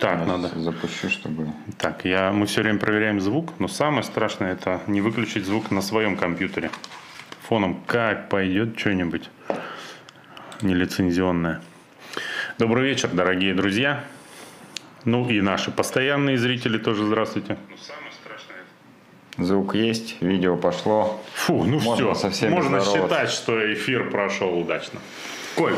Так, надо. Запущу, чтобы... Так, я, мы все время проверяем звук, но самое страшное это не выключить звук на своем компьютере. Фоном как пойдет что-нибудь нелицензионное. Добрый вечер, дорогие друзья. Ну и наши постоянные зрители тоже здравствуйте. Ну, самое страшное Звук есть, видео пошло. Фу, ну Можно все, можно считать, что эфир прошел удачно. Коль,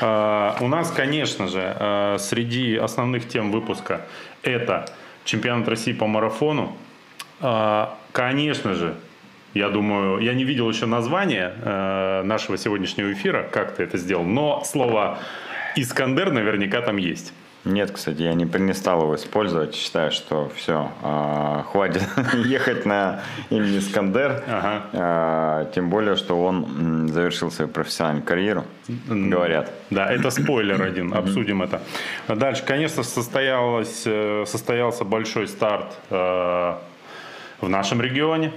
у нас, конечно же, э, среди основных тем выпуска это чемпионат России по марафону. Э, конечно же, я думаю, я не видел еще название нашего сегодняшнего эфира, как ты это сделал, но слово Искандер наверняка там есть. Нет, кстати, я не, не стал его использовать. Считаю, что все, хватит ехать на имени Искандер. Ага. А, тем более, что он завершил свою профессиональную карьеру, говорят. Да, это спойлер один, обсудим это. Дальше, конечно, состоялось, э, состоялся большой старт э, в нашем регионе,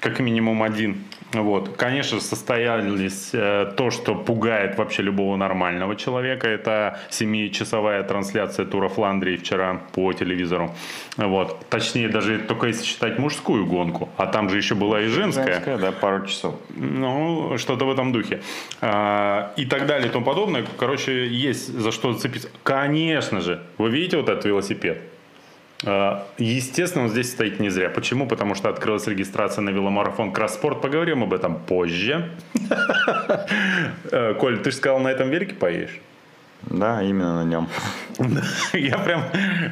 как минимум один. Вот. Конечно, состоялись э, то, что пугает вообще любого нормального человека. Это семичасовая трансляция Тура Фландрии вчера по телевизору. Вот. Точнее, даже только если считать мужскую гонку. А там же еще была и женская. Женская, да, пару часов. Ну, что-то в этом духе. А, И так далее и тому подобное. Короче, есть за что зацепиться. Конечно же, вы видите вот этот велосипед? А, Естественно, он здесь стоит не зря. Почему? Потому что открылась регистрация на веломарафон Кросспорт. Поговорим об этом позже. Э, Коль, ты же сказал, на этом велике поедешь? Да, именно на нем. Я прям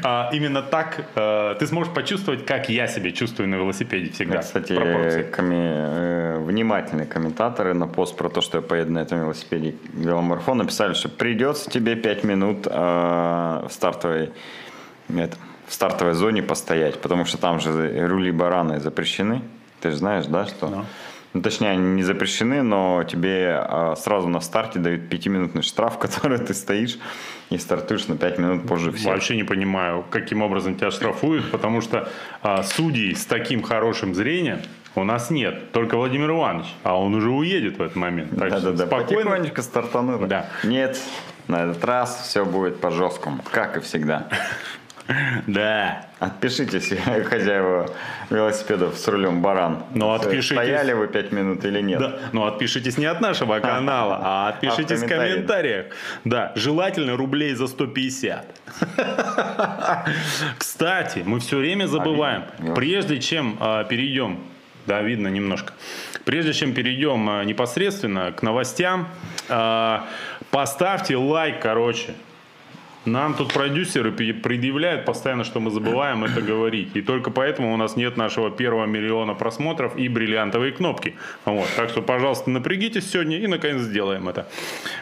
а, именно так э, ты сможешь почувствовать, как я себя чувствую на велосипеде всегда. Кстати, коми- э, внимательные комментаторы на пост про то, что я поеду на этом велосипеде веломарафон, написали, что придется тебе 5 минут э, в стартовой это, в стартовой зоне постоять, потому что там же рули бараны запрещены. Ты же знаешь, да, что? Да. Ну, точнее, они не запрещены, но тебе э, сразу на старте дают пятиминутный штраф, который ты стоишь и стартуешь на 5 минут позже всех. Вообще не понимаю, каким образом тебя штрафуют, потому что а, судей с таким хорошим зрением у нас нет. Только Владимир Иванович, а он уже уедет в этот момент. Так что Да-да-да, спокойно. потихонечку стартанули. Да. Нет, на этот раз все будет по жесткому, как и всегда. Да. Отпишитесь, хозяева велосипедов с рулем баран. Ну, отпишитесь. Стояли вы 5 минут или нет? Да, но отпишитесь не от нашего канала, а отпишитесь А в комментариях. Да, желательно рублей за 150. Кстати, мы все время забываем, видно. прежде чем а, перейдем, да, видно немножко, прежде чем перейдем а, непосредственно к новостям, а, поставьте лайк, короче. Нам тут продюсеры предъявляют постоянно, что мы забываем это говорить. И только поэтому у нас нет нашего первого миллиона просмотров и бриллиантовые кнопки. Вот. Так что, пожалуйста, напрягитесь сегодня и, наконец, сделаем это.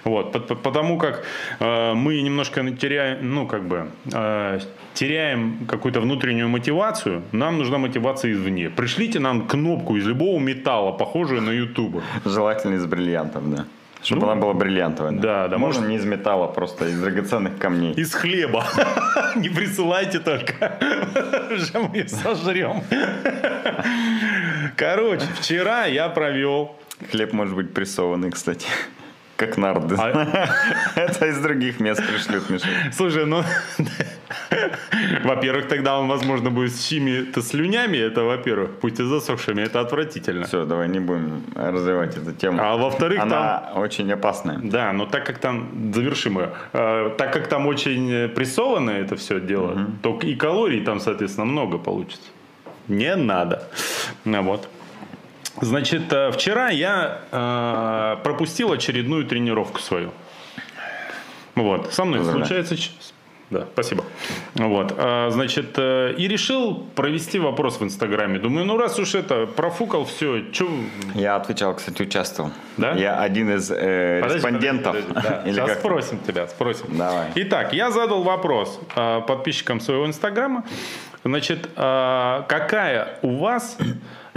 Вот. Пот- пот- Потому как э, мы немножко теряем, ну, как бы, э, теряем какую-то внутреннюю мотивацию, нам нужна мотивация извне. Пришлите нам кнопку из любого металла, похожую на YouTube. Желательно из бриллиантов, да. Чтобы Ну, она была бриллиантовая. да, да, Можно может- не из металла, просто из драгоценных камней. Из хлеба. Не присылайте только. Уже мы сожрем. Короче, вчера я провел Хлеб может быть прессованный, кстати. Как нарды. А- Это из других мест пришлют, Миша. Слушай, ну, во-первых, тогда он, возможно, будет с чьими-то слюнями, это во-первых, пусть и засохшими, это отвратительно. Все, давай не будем развивать эту тему. А во-вторых, там, Она очень опасная. да, но так как там, завершим ее, Э, так как там очень э, прессовано это все дело, то и калорий там, соответственно, много получится. Не надо. Ну, вот. Значит, э, вчера я э, пропустил очередную тренировку свою. Вот. Со мной Поздравляю. случается. Да, спасибо. Вот, а, значит, и решил провести вопрос в Инстаграме. Думаю, ну раз уж это профукал, все, что... Я отвечал, кстати, участвовал. Да? Я один из э, респондентов. Да. Или Сейчас как? спросим тебя, спросим. Давай. Итак, я задал вопрос э, подписчикам своего Инстаграма. Значит, э, какая у вас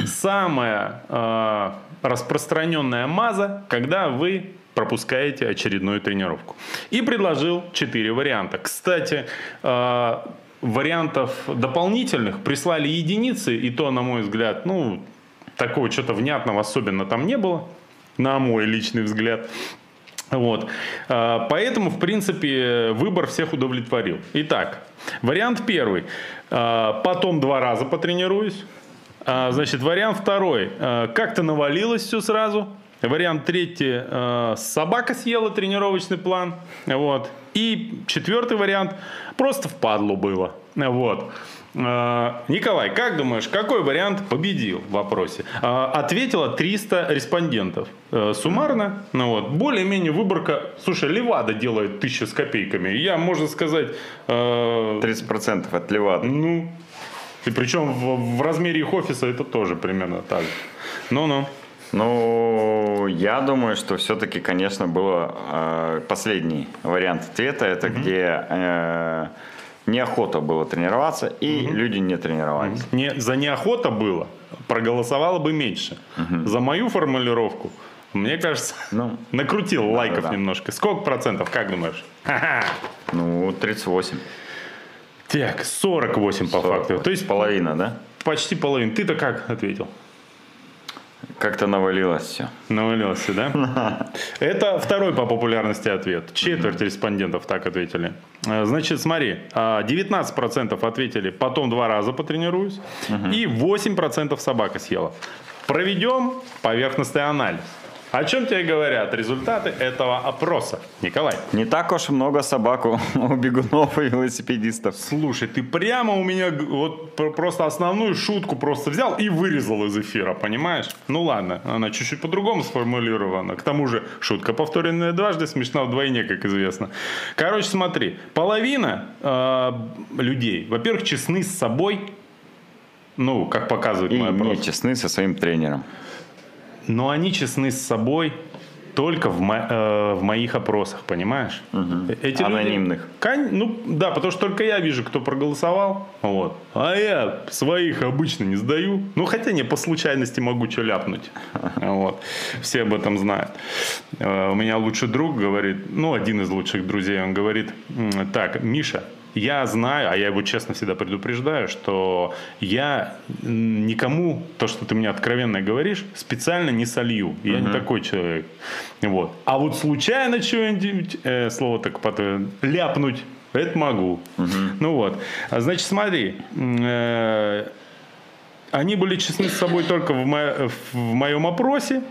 самая э, распространенная маза, когда вы пропускаете очередную тренировку? И предложил четыре варианта. Кстати, э, вариантов дополнительных прислали единицы, и то, на мой взгляд, ну, такого что-то внятного особенно там не было, на мой личный взгляд. Вот. А, Поэтому, в принципе, выбор всех удовлетворил. Итак, вариант первый. А, Потом два раза потренируюсь. А, Значит, вариант второй. А, Как-то навалилось все сразу. Вариант третий. а, Собака съела тренировочный план. Вот. И четвертый вариант. Просто впадлу было. Вот. А, Николай, как думаешь, какой вариант победил в вопросе? А, Ответило 300 респондентов. Э, Суммарно, ну вот, более-менее выборка. Слушай, Левада делает тысячу с копейками. Я, можно сказать, э, 30% от Левады. ну, и причем в, в размере их офиса это тоже примерно так. Ну-ну. Ну, я думаю, что все-таки, конечно, было э, последний вариант ответа, это где э, неохота было тренироваться, и люди не тренировались. Не, за неохота было, проголосовало бы меньше. За мою формулировку, мне кажется, Ну. накрутил лайков да. немножко. Сколько процентов, как думаешь? Ха-ха. Ну, 38. Так, 48 по факту. То есть половина, да? почти половина. Ты-то как ответил? Как-то навалилось все. Навалился, да? Это второй по популярности ответ. Четверть респондентов так ответили. Э, Значит, смотри, а, 19% ответили «потом два раза потренируюсь», и 8% собака съела. Проведем поверхностный анализ. О чем тебе говорят результаты этого опроса? Николай. Не так уж много собак у у бегунов и велосипедистов. Слушай, ты прямо у меня вот пр- просто основную шутку просто взял и вырезал из эфира, понимаешь? Ну ладно, она чуть-чуть по-другому сформулирована. К тому же шутка, повторенная дважды, смешна вдвойне, как известно. Короче, смотри, половина э, людей, во-первых, честны с собой, ну, как показывает мой опрос. не честны со своим тренером. Но они честны с собой только в, мо- э, в моих опросах, понимаешь? Эти люди- Анонимных. Кон- ну, да, потому что только я вижу, кто проголосовал. Вот. А я своих обычно не сдаю. Ну, хотя не, по случайности могу что ляпнуть. Вот. Все об этом знают. Э, У меня лучший друг говорит, ну, один из лучших друзей, он говорит, «М, так, Миша, я знаю, а я его честно всегда предупреждаю, что я никому то, что ты мне откровенно говоришь, специально не солью. Я не такой человек. Вот. А вот случайно что-нибудь, э, слово так потом, ляпнуть, это могу. Ну вот. А, Значит, смотри. э, они были честны с собой только в, мо- в моем опросе.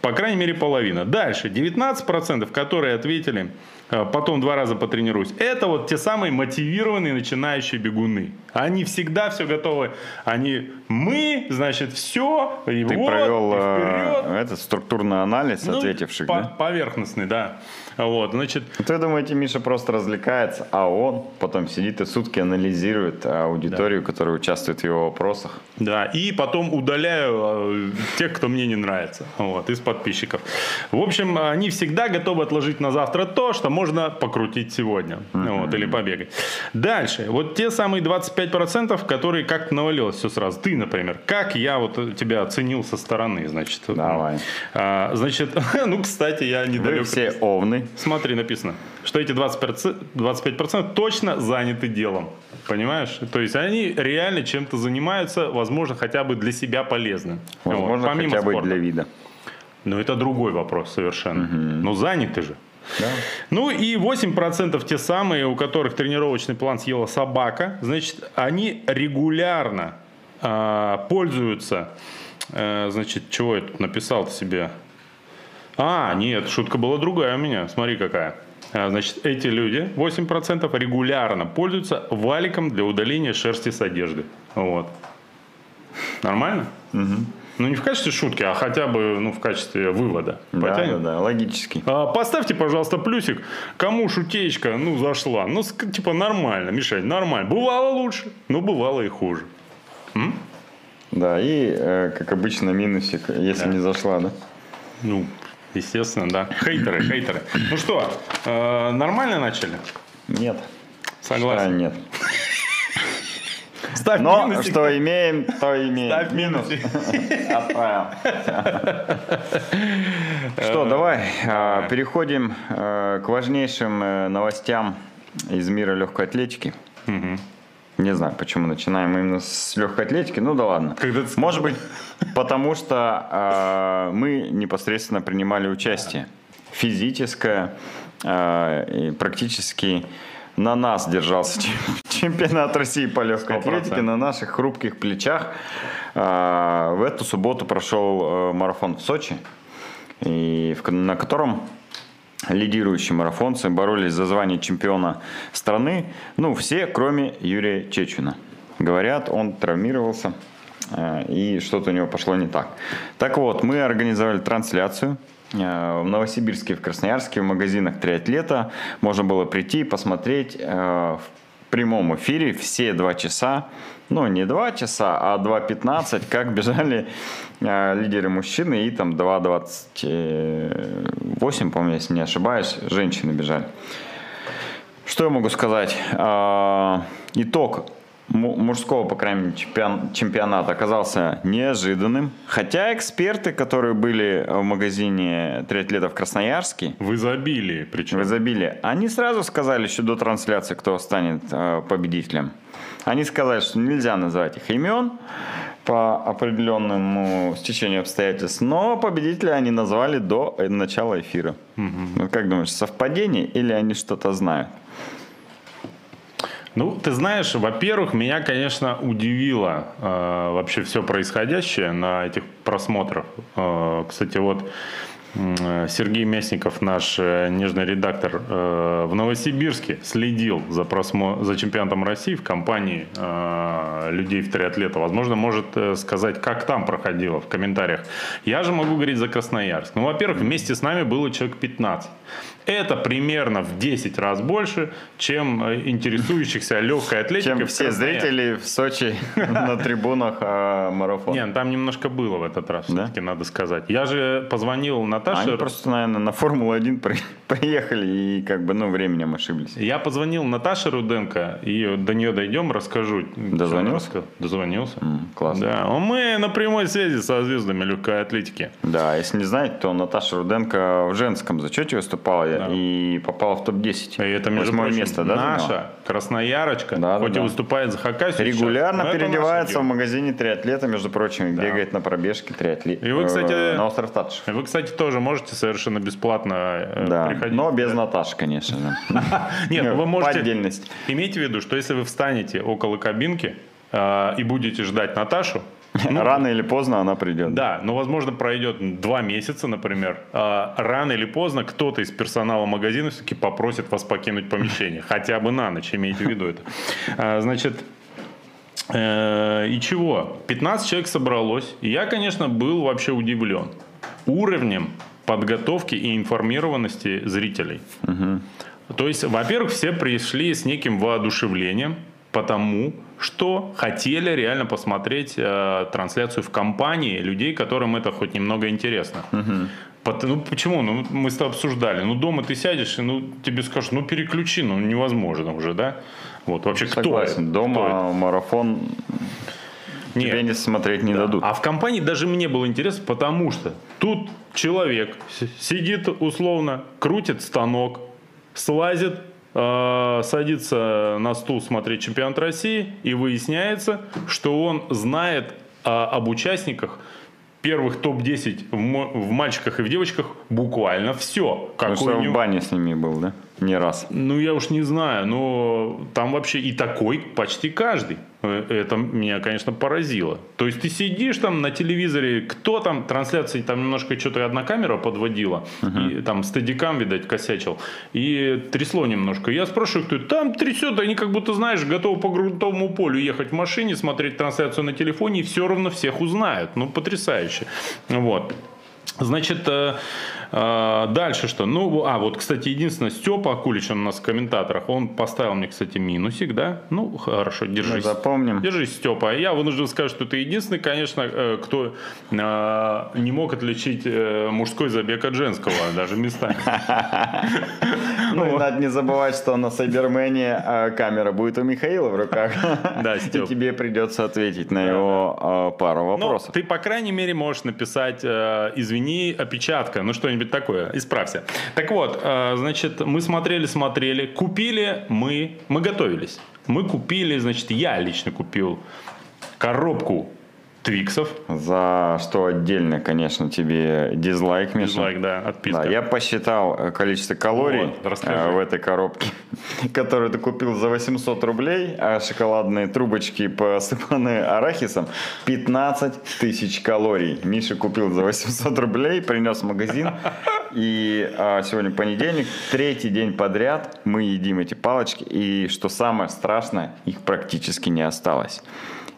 По крайней мере, половина. Дальше. 19%, которые ответили, э, потом два раза потренируюсь. Это вот те самые мотивированные начинающие бегуны. Они всегда все готовы. Они, мы, значит, все. И Ты вот, провел и э, вперед. этот структурный анализ Ну, ответивших, по- да? Поверхностный, да. Вот, значит, Вы думаете, Миша просто развлекается, а он потом сидит и сутки анализирует аудиторию, которая участвует в его вопросах? Да, и потом удаляю э, тех, кто мне не нравится, вот, из подписчиков. В общем, они всегда готовы отложить на завтра то, что можно покрутить сегодня, вот, или побегать. Дальше, вот те самые 25%, которые как-то навалилось все сразу. Ты, например, как я вот тебя оценил со стороны, значит. Давай. А, значит, ну, кстати, я Вы недалек. все овны. Смотри, написано, что эти 20%, 25% точно заняты делом. Понимаешь? То есть они реально чем-то занимаются, возможно, хотя бы для себя полезным. Возможно, Вот, помимо хотя бы спорта. для вида. Но это другой вопрос совершенно. Но заняты же. Да. Ну и 8% те самые, у которых тренировочный план съела собака, значит, они регулярно а, пользуются, э, значит, чего я тут написал себе? А, нет, шутка была другая у меня, смотри какая. А, Значит, эти люди, 8%, регулярно пользуются валиком для удаления шерсти с одежды. Вот. Нормально? Ну, не в качестве шутки, а хотя бы ну, в качестве вывода. Да, да, да, логически. А, Поставьте, пожалуйста, плюсик, кому шутеечка, ну, зашла. Ну, типа, нормально, Мишань, нормально. Бывало лучше, но бывало и хуже. Да, и, э, как обычно, минусик, если не зашла, да? Ну, естественно, да. Хейтеры, хейтеры. Ну что, э, нормально начали? Нет. Согласен. А, нет. Ставь Но минусик. что имеем, то имеем. Ставь минусик. Отправил. Что, давай а, переходим э, к важнейшим э, новостям из мира легкой атлетики. Не знаю, почему начинаем именно с легкой атлетики. Ну да ладно. Когда ты. Может быть, потому что а, мы непосредственно принимали участие физическая, э, и практически на нас держался чемпионат России по легкой 100%. атлетике, на наших хрупких плечах. Э, в эту субботу прошел марафон в Сочи, и на котором лидирующие марафонцы боролись за звание чемпиона страны. Ну, все, кроме Юрия Чечуна. Говорят, он травмировался э, и что-то у него пошло не так. Так вот, мы организовали трансляцию э, в Новосибирске, в Красноярске, в магазинах триатлета. Можно было прийти и посмотреть э, в прямом эфире все два часа, ну не два часа, а 2.15, как бежали лидеры мужчины и там 2.28, помню, если не ошибаюсь, женщины бежали. Что я могу сказать? Итог мужского, по крайней мере, чемпион, чемпионата оказался неожиданным. Хотя эксперты, которые были в магазине триатлетов в Красноярске... В изобилии причем. В изобилии. Они сразу сказали еще до трансляции, кто станет э, победителем. Они сказали, что нельзя называть их имен по определенному стечению обстоятельств, но победителя они назвали до начала эфира. Угу. Как думаешь, совпадение или они что-то знают? Ну, ты знаешь, во-первых, меня, конечно, удивило э, вообще все происходящее на этих просмотрах. Э, кстати, вот э, Сергей Мясников, наш э, нежный редактор, э, в Новосибирске следил за, просмо... за чемпионатом России в компании людей в триатлета. Возможно, может сказать, как там проходило в комментариях. Я же могу говорить за Красноярск. Ну, во-первых, вместе с нами было человек 15. Это примерно в 10 раз больше, чем э, интересующихся легкой атлетикой. Чем все зрители в Сочи на трибунах а, марафона. Нет, там немножко было в этот раз, все-таки надо сказать. Я же позвонил Наташе. Они просто, наверное, на Формулу-1 приехали и как бы, ну, временем ошиблись. Я позвонил Наташе Руденко, и до нее дойдем, расскажу. Дозвонился? Дозвонился. классно. Да, мы на прямой связи со звездами легкой атлетики. Да, если не знаете, то Наташа Руденко в женском зачете выступала да. и попала в топ-10. И это, между прочим, место, да, наша заняла? красноярочка, да, хоть да, и выступает за Хакасию. Регулярно сейчас, переодевается в магазине триатлета, между прочим, да. бегает на пробежке триатлет. И вы, кстати, э, на остров Татш. Вы, кстати, тоже можете совершенно бесплатно э, да, приходить. но без Наташи, конечно же. Нет, вы можете... отдельности. Имейте в виду, что если вы встанете около кабинки э, и будете ждать Наташу, ну, рано или поздно она придет. Да, но возможно пройдет два месяца, например. А рано или поздно кто-то из персонала магазина все-таки попросит вас покинуть помещение. Хотя бы на ночь, имейте в виду это. А, значит, э, и чего? 15 человек собралось. И я, конечно, был вообще удивлен уровнем подготовки и информированности зрителей. Угу. То есть, во-первых, все пришли с неким воодушевлением, потому что хотели реально посмотреть э, трансляцию в компании людей, которым это хоть немного интересно. Угу. ну почему? Ну мы с тобой обсуждали. Ну дома ты сядешь и ну тебе скажут, ну переключи, ну невозможно уже, да? Вот вообще Согласен. кто? Дома кто марафон Нет. тебе не смотреть не да. дадут. А в компании даже мне было интересно, потому что тут человек сидит условно, крутит станок, слазит садится на стул смотреть чемпионат России, и выясняется, что он знает об участниках первых топ-10 в, мальчиках и в девочках буквально все. Как что в бане с ними был, да? Не раз. Ну, я уж не знаю, но там вообще и такой почти каждый. Э, это меня, конечно, поразило. То есть ты сидишь там на телевизоре, кто там, трансляции там немножко что-то одна камера подводила, uh-huh. и там стадикам, видать, косячил, и трясло немножко. Я спрашиваю, кто там трясет, они как будто, знаешь, готовы по грунтовому полю ехать в машине, смотреть трансляцию на телефоне, и все равно всех узнают. Ну, потрясающе. Вот. Значит, э, э, дальше что? Ну, а, вот, кстати, единственное, Степа Акулич, он у нас в комментаторах, он поставил мне, кстати, минусик, да? Ну, хорошо, держись. Мы запомним. Держись, Степа. Я вынужден сказать, что ты единственный, конечно, э, кто не мог отличить мужской забег от женского, даже местами. Ну, надо не забывать, что на Сайбермене камера будет у Михаила в руках. Да, Степ. И тебе придется ответить на его пару ну, вопросов. Ты, по крайней мере, можешь написать извини извини, опечатка, ну что-нибудь такое, исправься. Так вот, э, значит, мы смотрели, смотрели, купили мы, мы готовились. Мы купили, значит, я лично купил коробку Твиксов. За что отдельно, конечно, тебе дизлайк, Миша. Дизлайк, да, отписка. Да, я посчитал э, количество калорий Вот, расскажи. э, в этой коробке, которую ты купил за 800 рублей, а шоколадные трубочки посыпаны арахисом 15 тысяч калорий. Миша купил за 800 рублей, принес в магазин. И а, сегодня понедельник, третий день подряд мы едим эти палочки. И что самое страшное, их практически не осталось.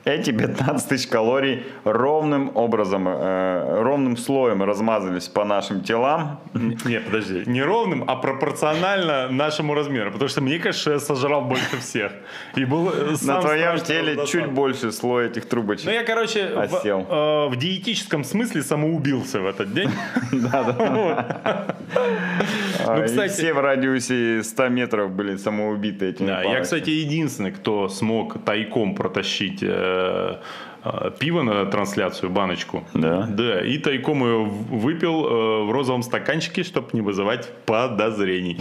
Эти 15 тысяч калорий ровным образом, э, ровным слоем размазались по нашим телам. Не, подожди, не ровным, а пропорционально нашему размеру. Потому что мне кажется, что я сожрал больше всех. И был э, На твоем теле раздосад. чуть больше слой этих трубочек. Ну, я, короче, в, Осел. э, в диетическом смысле самоубился в этот день. А, Ну, и кстати- все в радиусе 100 метров были самоубиты этими Да, я, кстати, единственный, кто смог тайком протащить э, э, пиво на трансляцию, баночку. Да? Да, и тайком ее выпил э, в розовом стаканчике, чтобы не вызывать подозрений.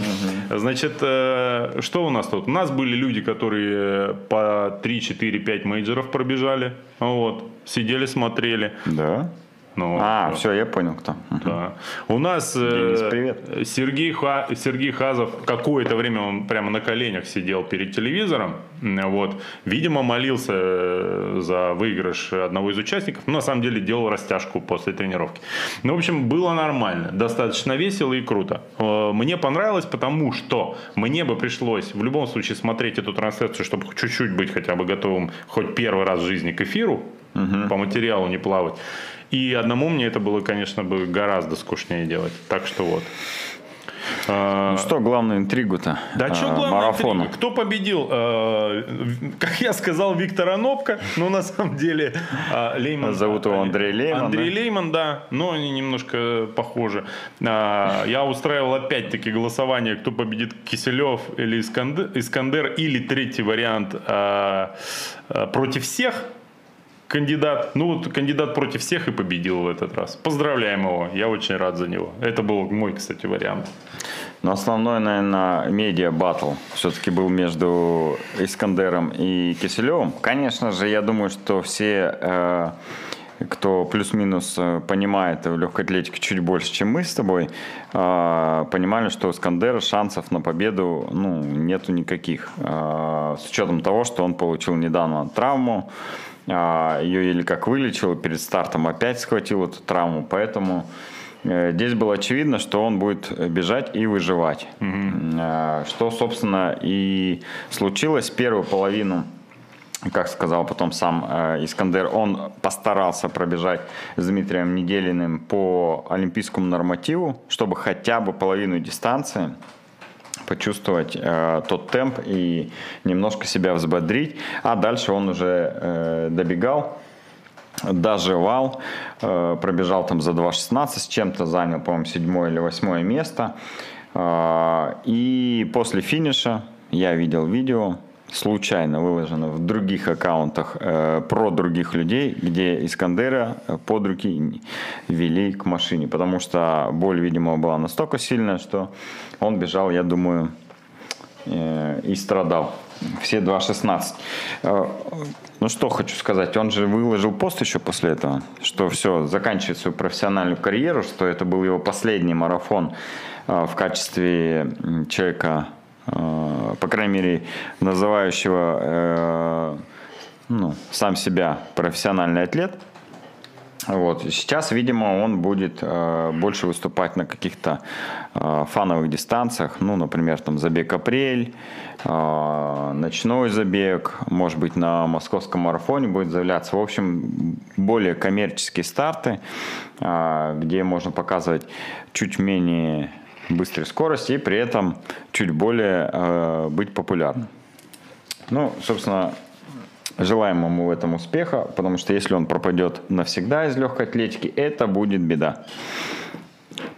Значит, э, что у нас тут? У нас были люди, которые по 3, 4, 5 мейджеров пробежали. Вот. Сидели, смотрели. Да? Ну, А, вот. все, я понял, кто. Да. У нас э, Денис, привет. Сергей, Ха- Сергей Хазов какое-то время он прямо на коленях сидел перед телевизором. Вот. Видимо, молился э, за выигрыш одного из участников. Но на самом деле делал растяжку после тренировки. Ну, в общем, было нормально. Достаточно весело и круто. Э, Мне понравилось, потому что мне бы пришлось в любом случае смотреть эту трансляцию, чтобы чуть-чуть быть хотя бы готовым хоть первый раз в жизни к эфиру. По материалу не плавать. И одному мне это было, конечно, бы гораздо скучнее делать. Так что вот. А, Ну что, главную интригу-то? да а, что главное, марафона. интрига? кто победил? А, Как я сказал, Виктор Анопка, но на самом деле а, Лейман... Зовут его Андрей Лейман, Андрей да? Лейман, да, но они немножко похожи. Я устраивал опять-таки голосование, кто победит, Киселев или Искандер, Искандер или третий вариант против всех кандидат. Ну вот кандидат против всех и победил в этот раз. Поздравляем его, я очень рад за него. Это был мой, кстати, вариант. Но основной, наверное, медиа батл все-таки был между Искандером и Киселевым. Конечно же, я думаю, что все, э, кто плюс-минус э, понимает в легкой атлетике чуть больше, чем мы с тобой, э, понимали, что у Искандера шансов на победу ну, нету никаких. Э, с учетом того, что он получил недавно травму, а, ее еле как вылечил, перед стартом опять схватил эту травму, поэтому э, здесь было очевидно, что он будет бежать и выживать. Э, Что, собственно, и случилось первую половину как сказал потом сам э, Искандер, он постарался пробежать с Дмитрием Неделиным по олимпийскому нормативу, чтобы хотя бы половину дистанции почувствовать э, тот темп и немножко себя взбодрить. А дальше он уже э, добегал, доживал, э, пробежал там за 2.16, с чем-то занял, по-моему, седьмое или восьмое место. Э, и после финиша я видел видео, случайно выложено в других аккаунтах э, про других людей, где Искандера э, под руки вели к машине, потому что боль, видимо, была настолько сильная, что он бежал, я думаю, э, и страдал. Все 2.16. Э, Ну что хочу сказать, он же выложил пост еще после этого, что все, заканчивает свою профессиональную карьеру, что это был его последний марафон э, в качестве человека, по крайней мере, называющего э, ну, сам себя профессиональный атлет. Вот. Сейчас, видимо, он будет э, больше выступать на каких-то э, фановых дистанциях, ну, например, там забег апрель, э, ночной забег, может быть, на московском марафоне будет заявляться. В общем, более коммерческие старты, э, где можно показывать чуть менее быстрой скорости и при этом чуть более э, быть популярным. Ну, собственно, Желаем ему в этом успеха, потому что если он пропадет навсегда из легкой атлетики, это будет беда.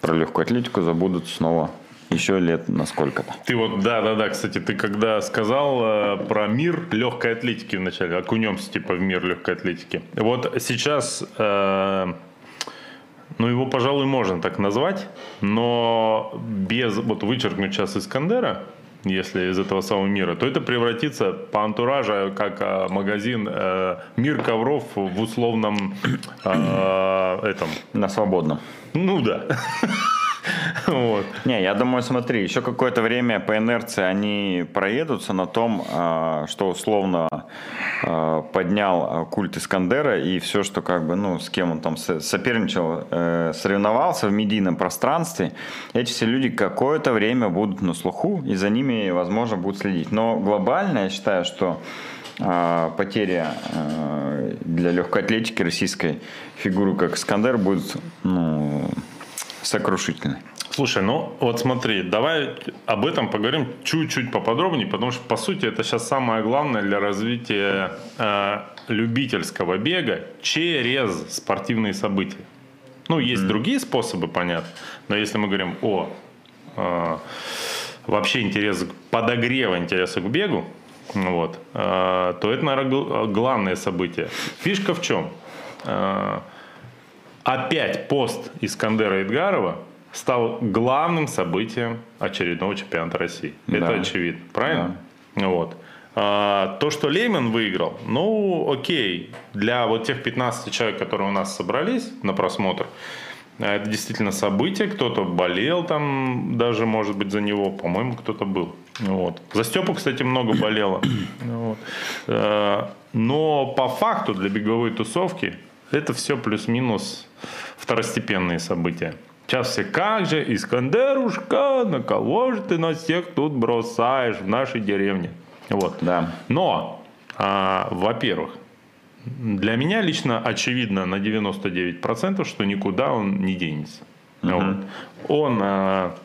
Про легкую атлетику забудут снова еще лет на сколько-то. Ты вот, да, да, да, кстати, ты когда сказал э, про мир легкой атлетики вначале, окунемся типа в мир легкой атлетики. Вот сейчас, э, ну его, пожалуй, можно так назвать, но без, вот вычеркнуть сейчас Искандера, если из этого самого мира, то это превратится по антуражу как а, магазин э, «Мир ковров» в условном э, этом. На свободном. Ну да. Вот. Не, я думаю, смотри, еще какое-то время по инерции они проедутся на том, а, что условно а, поднял культ Искандера и все, что как бы, ну, с кем он там соперничал, э, соревновался в медийном пространстве, эти все люди какое-то время будут на слуху, и за ними, возможно, будут следить. Но глобально я считаю, что а, потеря для легкой атлетики российской фигуры, как Искандер, будет ну, сокрушительной. Слушай, ну вот смотри, давай об этом поговорим чуть-чуть поподробнее, потому что по сути это сейчас самое главное для развития э, любительского бега через спортивные события. Ну, есть mm-hmm. другие способы, понятно, но если мы говорим о э, вообще интерес, подогрева интереса к бегу, вот, э, то это, наверное, главное событие. Фишка в чем? Э, опять пост Искандера Эдгарова стал главным событием очередного чемпионата России. Да. Это очевидно, правильно? Да. Вот. А, то, что Лейман выиграл, ну, окей, для вот тех 15 человек, которые у нас собрались на просмотр, это действительно событие, кто-то болел там, даже, может быть, за него, по-моему, кто-то был. Вот. За Степу, кстати, много болело. Вот. А, но по факту для беговой тусовки это все плюс-минус второстепенные события. Сейчас все, как же, Искандерушка, на кого же ты нас всех тут бросаешь в нашей деревне? Вот. Да. Но, а, во-первых, для меня лично очевидно на 99%, что никуда он не денется. Угу. Вот. Он, а,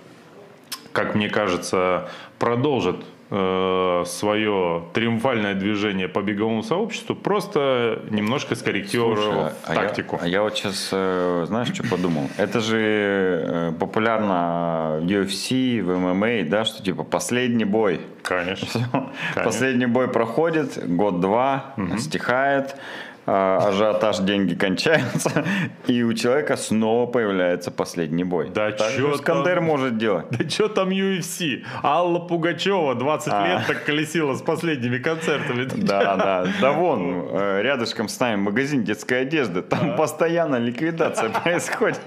как мне кажется, продолжит э, свое триумфальное движение по беговому сообществу, просто немножко скорректировав Слушай, тактику. А я, а я вот сейчас, э, знаешь, что подумал? Это же э, популярно в UFC, в ММА, да, что типа последний бой. Конечно. Конечно. Последний бой проходит, год-два, угу. стихает а, ажиотаж, деньги кончаются, и у человека снова появляется последний бой. Да что Скандер там... может делать? Да что там UFC? Алла Пугачева 20 а. лет так колесила с последними концертами. Да, да. Да вон, э, рядышком с нами магазин детской одежды. Там постоянно ликвидация происходит.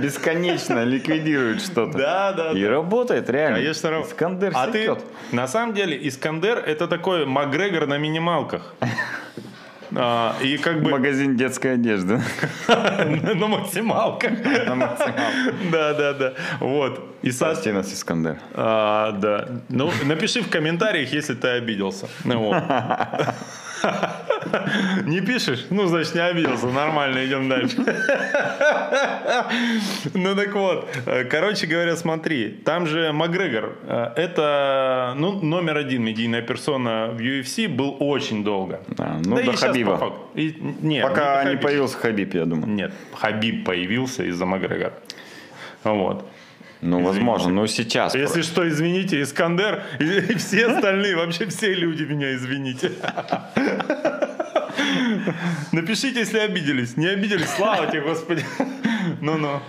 Бесконечно ликвидируют что-то. Да, да. И работает реально. Конечно, Искандер А ты, на самом деле, Искандер это такой Макгрегор на минималках. А, и как бы... Магазин детской одежды. На максималках. На максималках. Да, да, да. Вот. И Прости нас, Искандер. А, да. Ну, напиши в комментариях, если ты обиделся. Ну, вот. Не пишешь? Ну, значит, не обиделся. Нормально, идем дальше. Ну, так вот. Короче говоря, смотри. Там же Макгрегор. Э, это ну, номер один медийная персона в UFC был очень долго. Да, ну, да до Хабиба. По и, нет, Пока не, не появился Хабиб, я думаю. Нет, Хабиб появился из-за Макгрегора. Вот. Ну, извините. возможно, но сейчас. Если что, извините, Искандер и все остальные, вообще все люди меня извините. Напишите, если обиделись. Не обиделись, слава тебе, Господи. Ну-ну.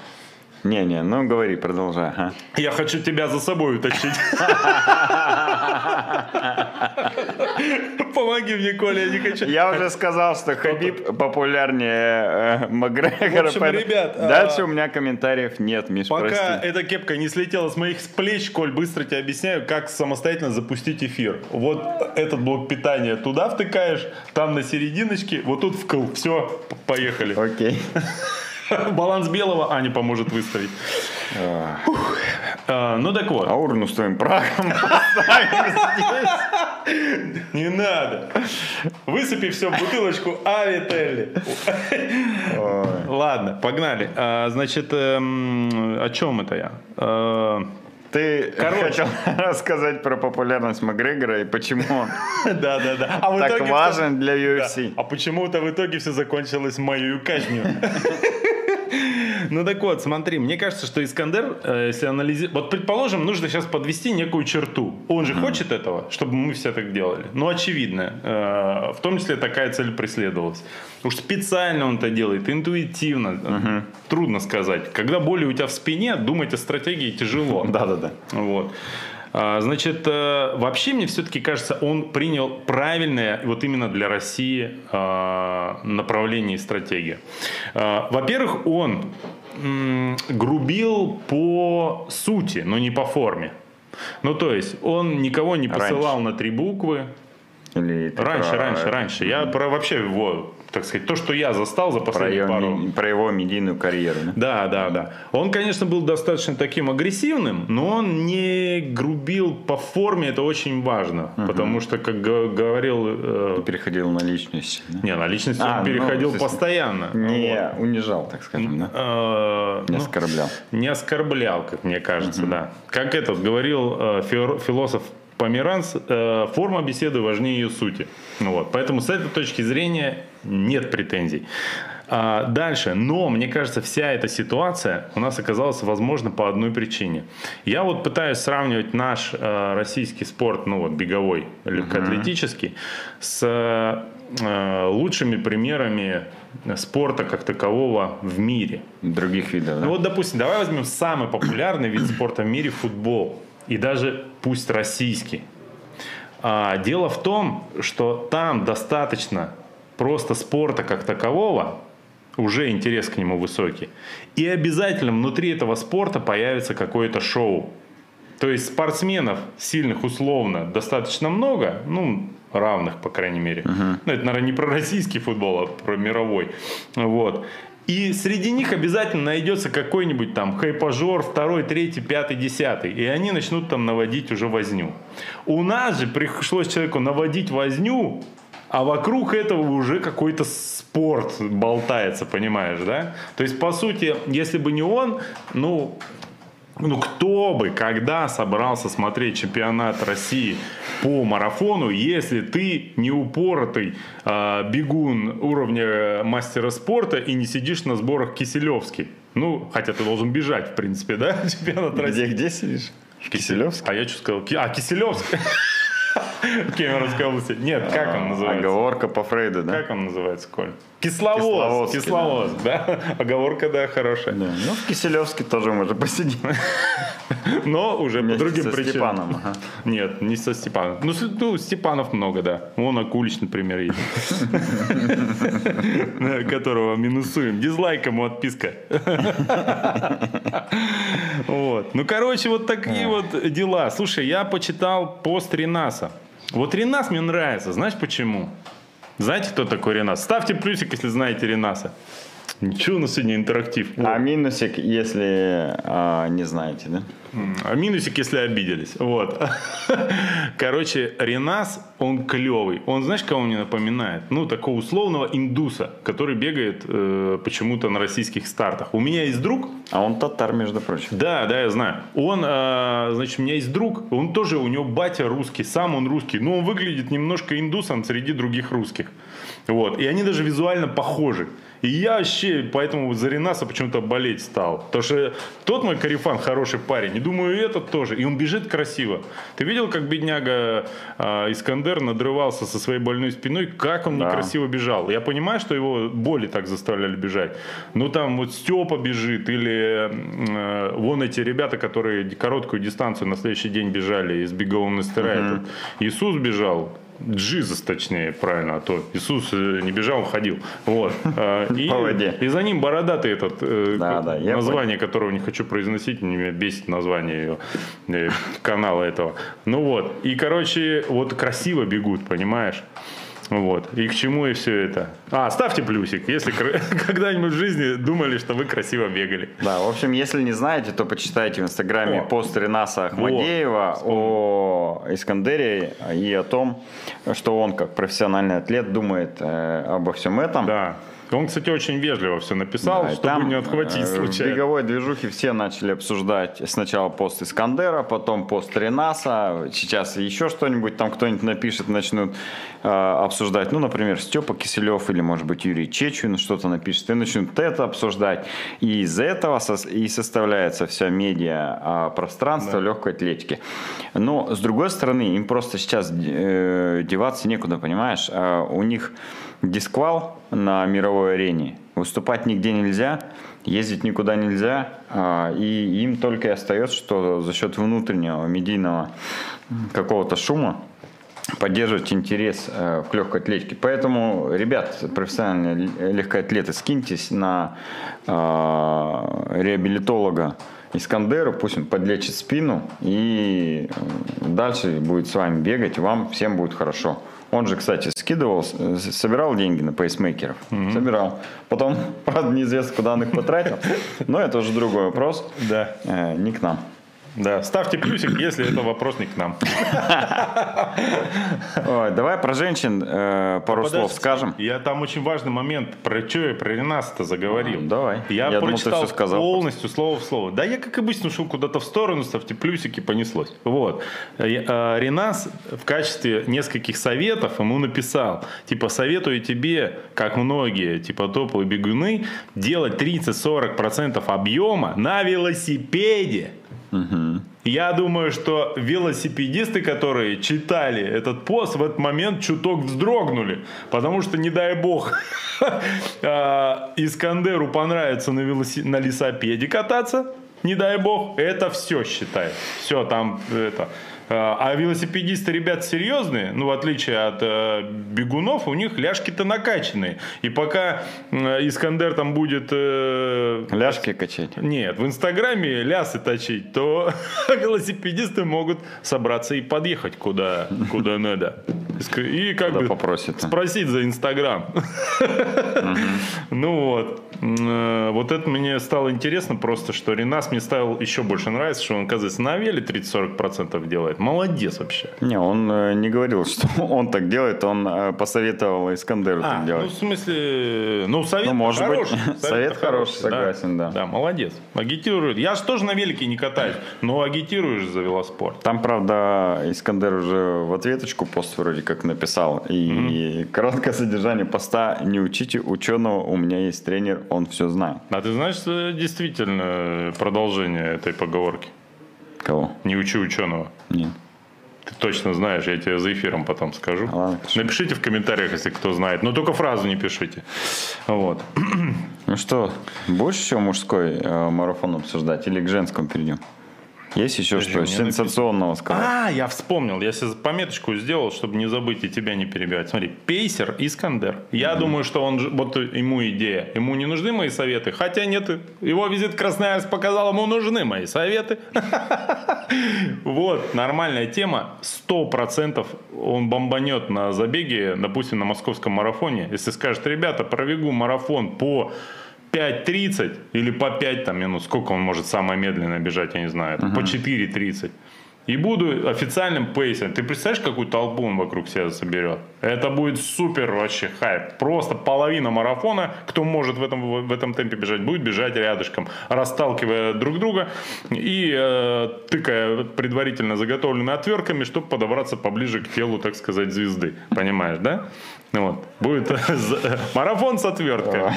Не-не, ну говори, продолжай. Ага. Я хочу тебя за собой утащить. Помоги мне, Коля, я не хочу. Я уже сказал, что Хабиб популярнее э, Макгрегора. В общем, ребят... Дальше а... у меня комментариев нет, Миш, Пока эта кепка не слетела с моих плеч, Коль, быстро тебе объясняю, как самостоятельно запустить эфир. Вот этот блок питания туда втыкаешь, там на серединочке, вот тут вкл. Все, поехали. Окей. Баланс белого Аня поможет выставить. А, ну так вот. А урну с твоим прахом Не надо. Высыпи все в бутылочку Авителли. Ладно, погнали. А, значит, эм, о чем это я? Ты Короче. хотел рассказать про популярность Макгрегора и почему он да, да, да. А так важен для UFC. А почему-то в итоге все закончилось моей казнью. Ну так вот, смотри, мне кажется, что Искандер, э, если анализировать... Вот, предположим, нужно сейчас подвести некую черту. Он же хочет этого, чтобы мы все так делали. Ну, очевидно. Э, в том числе такая цель преследовалась. Уж специально он это делает, интуитивно. Трудно сказать. Когда боли у тебя в спине, думать о стратегии тяжело. Да-да-да. Вот. А, значит, э, вообще мне все-таки кажется, он принял правильное вот именно для России а, направление и стратегию. А, во-первых, он грубил по сути, но не по форме. Ну, то есть, он никого не посылал раньше. на три буквы. Или раньше, про... раньше, раньше. Я про вообще его так сказать, то, что я застал за последние про пару... Его, про его медийную карьеру. Да? да, да, да. Он, конечно, был достаточно таким агрессивным, но он не грубил по форме, это очень важно. Угу. Потому что, как говорил... Э... Переходил на личность. Да? Не, на личность а, он переходил ну, постоянно. Не вот. унижал, так скажем, да? Э, не ну, оскорблял. Не оскорблял, как мне кажется, угу. да. Как этот говорил э, философ Померанц, э, форма беседы важнее ее сути. Ну вот. Поэтому с этой точки зрения нет претензий. А дальше. Но, мне кажется, вся эта ситуация у нас оказалась возможна по одной причине. Я вот пытаюсь сравнивать наш э, российский спорт, ну вот беговой, легкоатлетический, с э, лучшими примерами спорта как такового в мире. Других видов, да? Ну вот, допустим, давай возьмем самый популярный вид спорта в мире – футбол и даже пусть российский. А дело в том, что там достаточно просто спорта как такового, уже интерес к нему высокий. И обязательно внутри этого спорта появится какое-то шоу. То есть спортсменов сильных условно достаточно много, ну, равных, по крайней мере. Uh-huh. Ну, это, наверное, не про российский футбол, а про мировой. Вот. И среди них обязательно найдется какой-нибудь там хайпажор, второй, третий, пятый, десятый. И они начнут там наводить уже возню. У нас же пришлось человеку наводить возню, а вокруг этого уже какой-то спорт болтается, понимаешь, да? То есть, по сути, если бы не он, ну, ну, кто бы, когда собрался смотреть чемпионат России по марафону, если ты не упоротый э, бегун уровня мастера спорта и не сидишь на сборах Киселевский? Ну, хотя ты должен бежать, в принципе, да, чемпионат России. Где, где сидишь? В Киселевске? А я что сказал? А, Киселевск. Кемеровской области. Нет, как он называется? Оговорка по Фрейду, да? Как он называется, Коль? Кисловоз. Кисловоз, да. Оговорка, да, хорошая. Ну, в Киселевске тоже можно посидеть. Но уже по другим со причинам. Степаном, ага. Нет, не со Степаном. Ну, ну, Степанов много, да. Вон Акулич, например, есть. Которого минусуем. Дизлайк ему отписка. Вот. Ну, короче, вот такие вот дела. Слушай, я почитал пост Ренаса. Вот Ренас мне нравится. Знаешь почему? Знаете, кто такой Ренас? Ставьте плюсик, если знаете Ренаса. Ничего, у нас сегодня интерактив. А минусик, если а, не знаете, да? А минусик, если обиделись. Вот. Короче, Ренас, он клевый. Он, знаешь, кого мне напоминает? Ну, такого условного индуса, который бегает э, почему-то на российских стартах. У меня есть друг. А он татар, между прочим. Да, да, я знаю. Он, э, значит, у меня есть друг. Он тоже, у него батя русский, сам он русский. Но он выглядит немножко индусом среди других русских. Вот. И они даже визуально похожи. И я вообще поэтому за Ренаса почему-то болеть стал. Потому что тот мой карифан хороший парень. И думаю, и этот тоже. И он бежит красиво. Ты видел, как бедняга э, Искандер надрывался со своей больной спиной? Как он да. некрасиво бежал. Я понимаю, что его боли так заставляли бежать. Но там вот Степа бежит. Или э, вон эти ребята, которые короткую дистанцию на следующий день бежали из бегового монастыря. Угу. Иисус бежал Джизус, точнее, правильно, а то Иисус э, не бежал, ходил. Вот. А, и, По воде. и за ним бородатый этот, э, да, да, название которого не хочу произносить, меня бесит название ее, э, канала этого. Ну вот. И, короче, вот красиво бегут, понимаешь? Вот. И к чему и все это? А, ставьте плюсик, если когда-нибудь в жизни думали, что вы красиво бегали. Да, в общем, если не знаете, то почитайте в Инстаграме о. пост Ренаса Ахмадеева о, о Искандере и о том, что он как профессиональный атлет думает э, обо всем этом. Да. Он, кстати, очень вежливо все написал, да, чтобы там, не отхватить э, случайно. В беговой движухе все начали обсуждать сначала пост Искандера, потом пост Ренаса, сейчас еще что-нибудь там кто-нибудь напишет, начнут э, обсуждать. Ну, например, Степа Киселев или, может быть, Юрий Чечин что-то напишет, и начнут это обсуждать. И из этого со- и составляется вся медиа а, пространство да. легкой атлетики. Но, с другой стороны, им просто сейчас э, деваться некуда, понимаешь? А у них дисквал на мировой арене. выступать нигде нельзя, ездить никуда нельзя, а, и им только и остается, что за счет внутреннего медийного какого-то шума поддерживать интерес э, к легкой атлетике. Поэтому, ребят, профессиональные легкоатлеты, скиньтесь на э, реабилитолога Искандеру, пусть он подлечит спину и дальше будет с вами бегать, вам всем будет хорошо. Он же, кстати, скидывал, собирал деньги на пейсмейкеров. Mm-hmm. Собирал. Потом, правда, неизвестно, куда он их потратил. Но это уже другой вопрос. Да. Э, не к нам. Да, ставьте плюсик, если это вопрос не к нам. Ой, давай про женщин э, пару слов скажем. Я там очень важный момент. Про что я про Ренаса-то заговорил. А, давай. Я, прочитал полностью слово в слово. Да я, как обычно, ушел куда-то в сторону, ставьте плюсики, понеслось. Вот. Э, Ренас в качестве нескольких советов ему написал. Типа, советую тебе, как многие, типа топовые бегуны, делать 30-40% объема на велосипеде. Угу. Я думаю, что велосипедисты, которые читали этот пост, в этот момент чуток вздрогнули. Потому что, не дай бог, а, Искандеру понравится на, велосип... на лесопеде кататься, не дай бог, это все считай. Все, там это а, а велосипедисты, ребят, серьезные, ну, в отличие от э, бегунов, у них ляжки-то накачанные. И пока э, Искандер там будет... Э, Ляжки качать? Нет, в Инстаграме лясы точить, то велосипедисты могут собраться и подъехать куда, куда надо. И как бы попросит. спросить за Инстаграм. Ну вот. Э, вот это мне стало интересно просто, что Ренас мне стал еще больше нравится, что он, оказывается, на веле 30-40% делает. Молодец вообще. Не, он э, не говорил, что он так делает, он э, посоветовал Искандеру а, так делать. Ну, в смысле, ну, совет ну, может хороший. Быть, совет хороший, согласен, да. Да, молодец. Агитирует. Я же тоже на велике не катаюсь, но агитируешь за велоспорт. Там, правда, Искандер уже в ответочку пост вроде как написал. И mm-hmm. короткое содержание поста «Не учите ученого, у меня есть тренер, он все знает». А ты знаешь действительно продолжение этой поговорки? Кого? Не учи ученого. Нет. Ты точно знаешь, я тебе за эфиром потом скажу. Ладно, Напишите в комментариях, если кто знает. Но только фразу не пишите. Вот. Ну что, больше всего мужской э, марафон обсуждать или к женскому перейдем? Есть еще Подожди, что сенсационного сказать? А, я вспомнил. Я себе пометочку сделал, чтобы не забыть и тебя не перебивать. Смотри, Пейсер Искандер. Я mm-hmm. думаю, что он вот ему идея. Ему не нужны мои советы. Хотя нет, его визит в Красноярск показал, ему нужны мои советы. Вот, нормальная тема. Сто процентов он бомбанет на забеге, допустим, на московском марафоне. Если скажет, ребята, пробегу марафон по 5.30 или по 5 там минут, сколько он может самое медленное бежать, я не знаю, uh-huh. по 4.30. И буду официальным пейсером. Ты представляешь, какую толпу он вокруг себя соберет? Это будет супер вообще хайп. Просто половина марафона, кто может в этом, в этом темпе бежать, будет бежать рядышком, расталкивая друг друга и э, тыкая предварительно заготовленными отвертками, чтобы подобраться поближе к телу, так сказать, звезды. Понимаешь, да? Вот. Будет марафон с отверткой.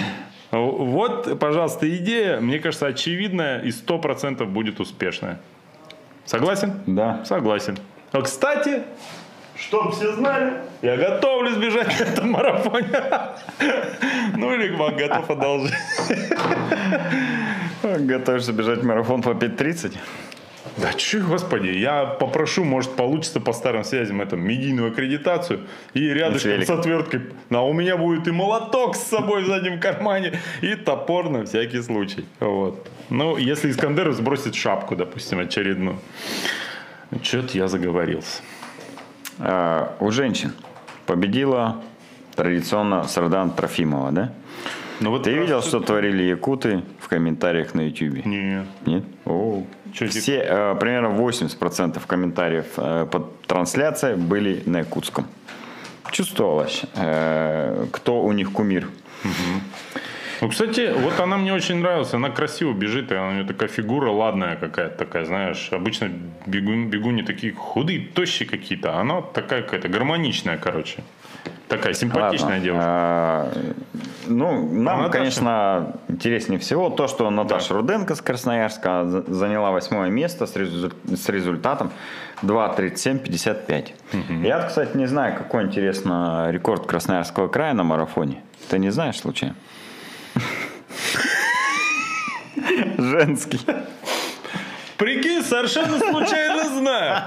Вот, пожалуйста, идея, мне кажется, очевидная и сто процентов будет успешная. Согласен? Да. Согласен. А, кстати, чтобы все знали, я готовлюсь бежать в этом марафоне. Ну или готов одолжить. Готовишься бежать марафон по 5.30? Да че, господи, я попрошу, может, получится по старым связям эту медийную аккредитацию и рядышком с отверткой. А у меня будет и молоток с собой в заднем кармане, и топор на всякий случай. Вот. Ну, если Искандер сбросит шапку, допустим, очередную. Че-то я заговорился. А, у женщин победила традиционно Сардан Трофимова, да? Ну, вот Ты видел, что творили якуты в комментариях на YouTube? Нет. Нет? О. Все, э, примерно 80% комментариев э, под трансляцией были на якутском. Чувствовалось, э, кто у них кумир. Угу. Ну, кстати, вот она мне очень нравилась. Она красиво бежит, и она у нее такая фигура ладная какая-то такая, знаешь. Обычно бегу, бегуни такие худые, тощие какие-то. А она такая какая-то гармоничная, короче. Такая симпатичная Ладно. девушка. А, ну, нам, а конечно, интереснее всего то, что Наташа да. Руденко с Красноярска заняла восьмое место с, резу- с результатом 2.37.55. Угу. Я, кстати, не знаю, какой, интересно, рекорд Красноярского края на марафоне. Ты не знаешь случайно? Женский. Прикинь, совершенно случайно знаю.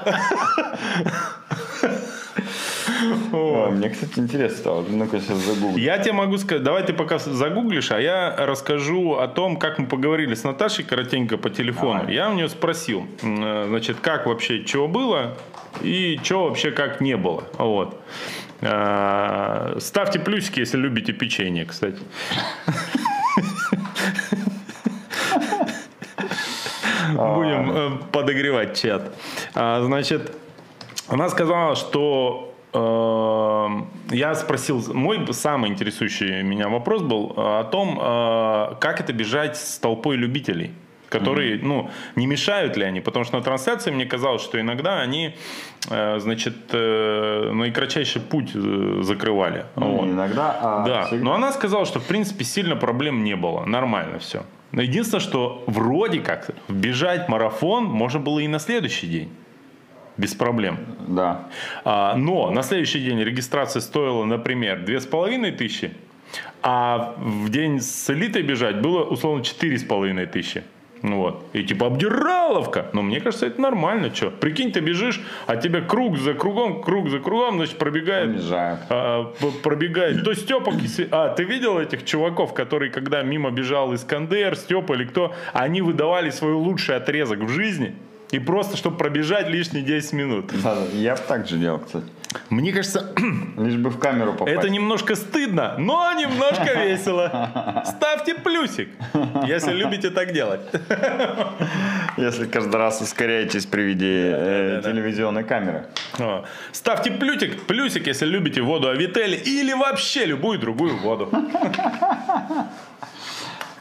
О, мне, кстати, интересно стало. Ну-ка сейчас загуглю. Я тебе могу сказать, давай ты пока загуглишь, а я расскажу о том, как мы поговорили с Наташей коротенько по телефону. Я у нее спросил, э, значит, как вообще, чего было и чего вообще как не было. Вот. Э, Ставьте плюсики, если любите печенье, кстати. Будем э, подогревать чат. А, Значит, она сказала, что я спросил, мой самый интересующий меня вопрос был э, о том, э, как это бежать с толпой любителей которые, ну, не мешают ли они, потому что на трансляции мне казалось, что иногда они, э, значит, наикратчайший путь э, закрывали. Ну, Вот. иногда, а Да, всегда. но она сказала, что в принципе сильно проблем не было, нормально все. Но единственное, что вроде как бежать марафон можно было и на следующий день. Без проблем. Да. А, но на следующий день регистрация стоила, например, 2500, а в день с элитой бежать было условно 4500. Ну Вот. И типа обдираловка. Но мне кажется, это нормально. Что? Прикинь, ты бежишь, а тебе круг за кругом, круг за кругом, значит, пробегает а, пробегает. То Степа А, ты видел этих чуваков, которые, когда мимо бежал Искандер, Степа или кто, они выдавали свой лучший отрезок в жизни и просто, чтобы пробежать лишние 10 минут. Да, да, Я бы так же делал, кстати. Мне кажется, Лишь бы в камеру попасть. это немножко стыдно, но немножко весело. Ставьте плюсик, если любите так делать. Если каждый раз ускоряетесь при виде э, телевизионной камеры. О, Ставьте плюсик, плюсик, если любите воду Авители или вообще любую другую воду.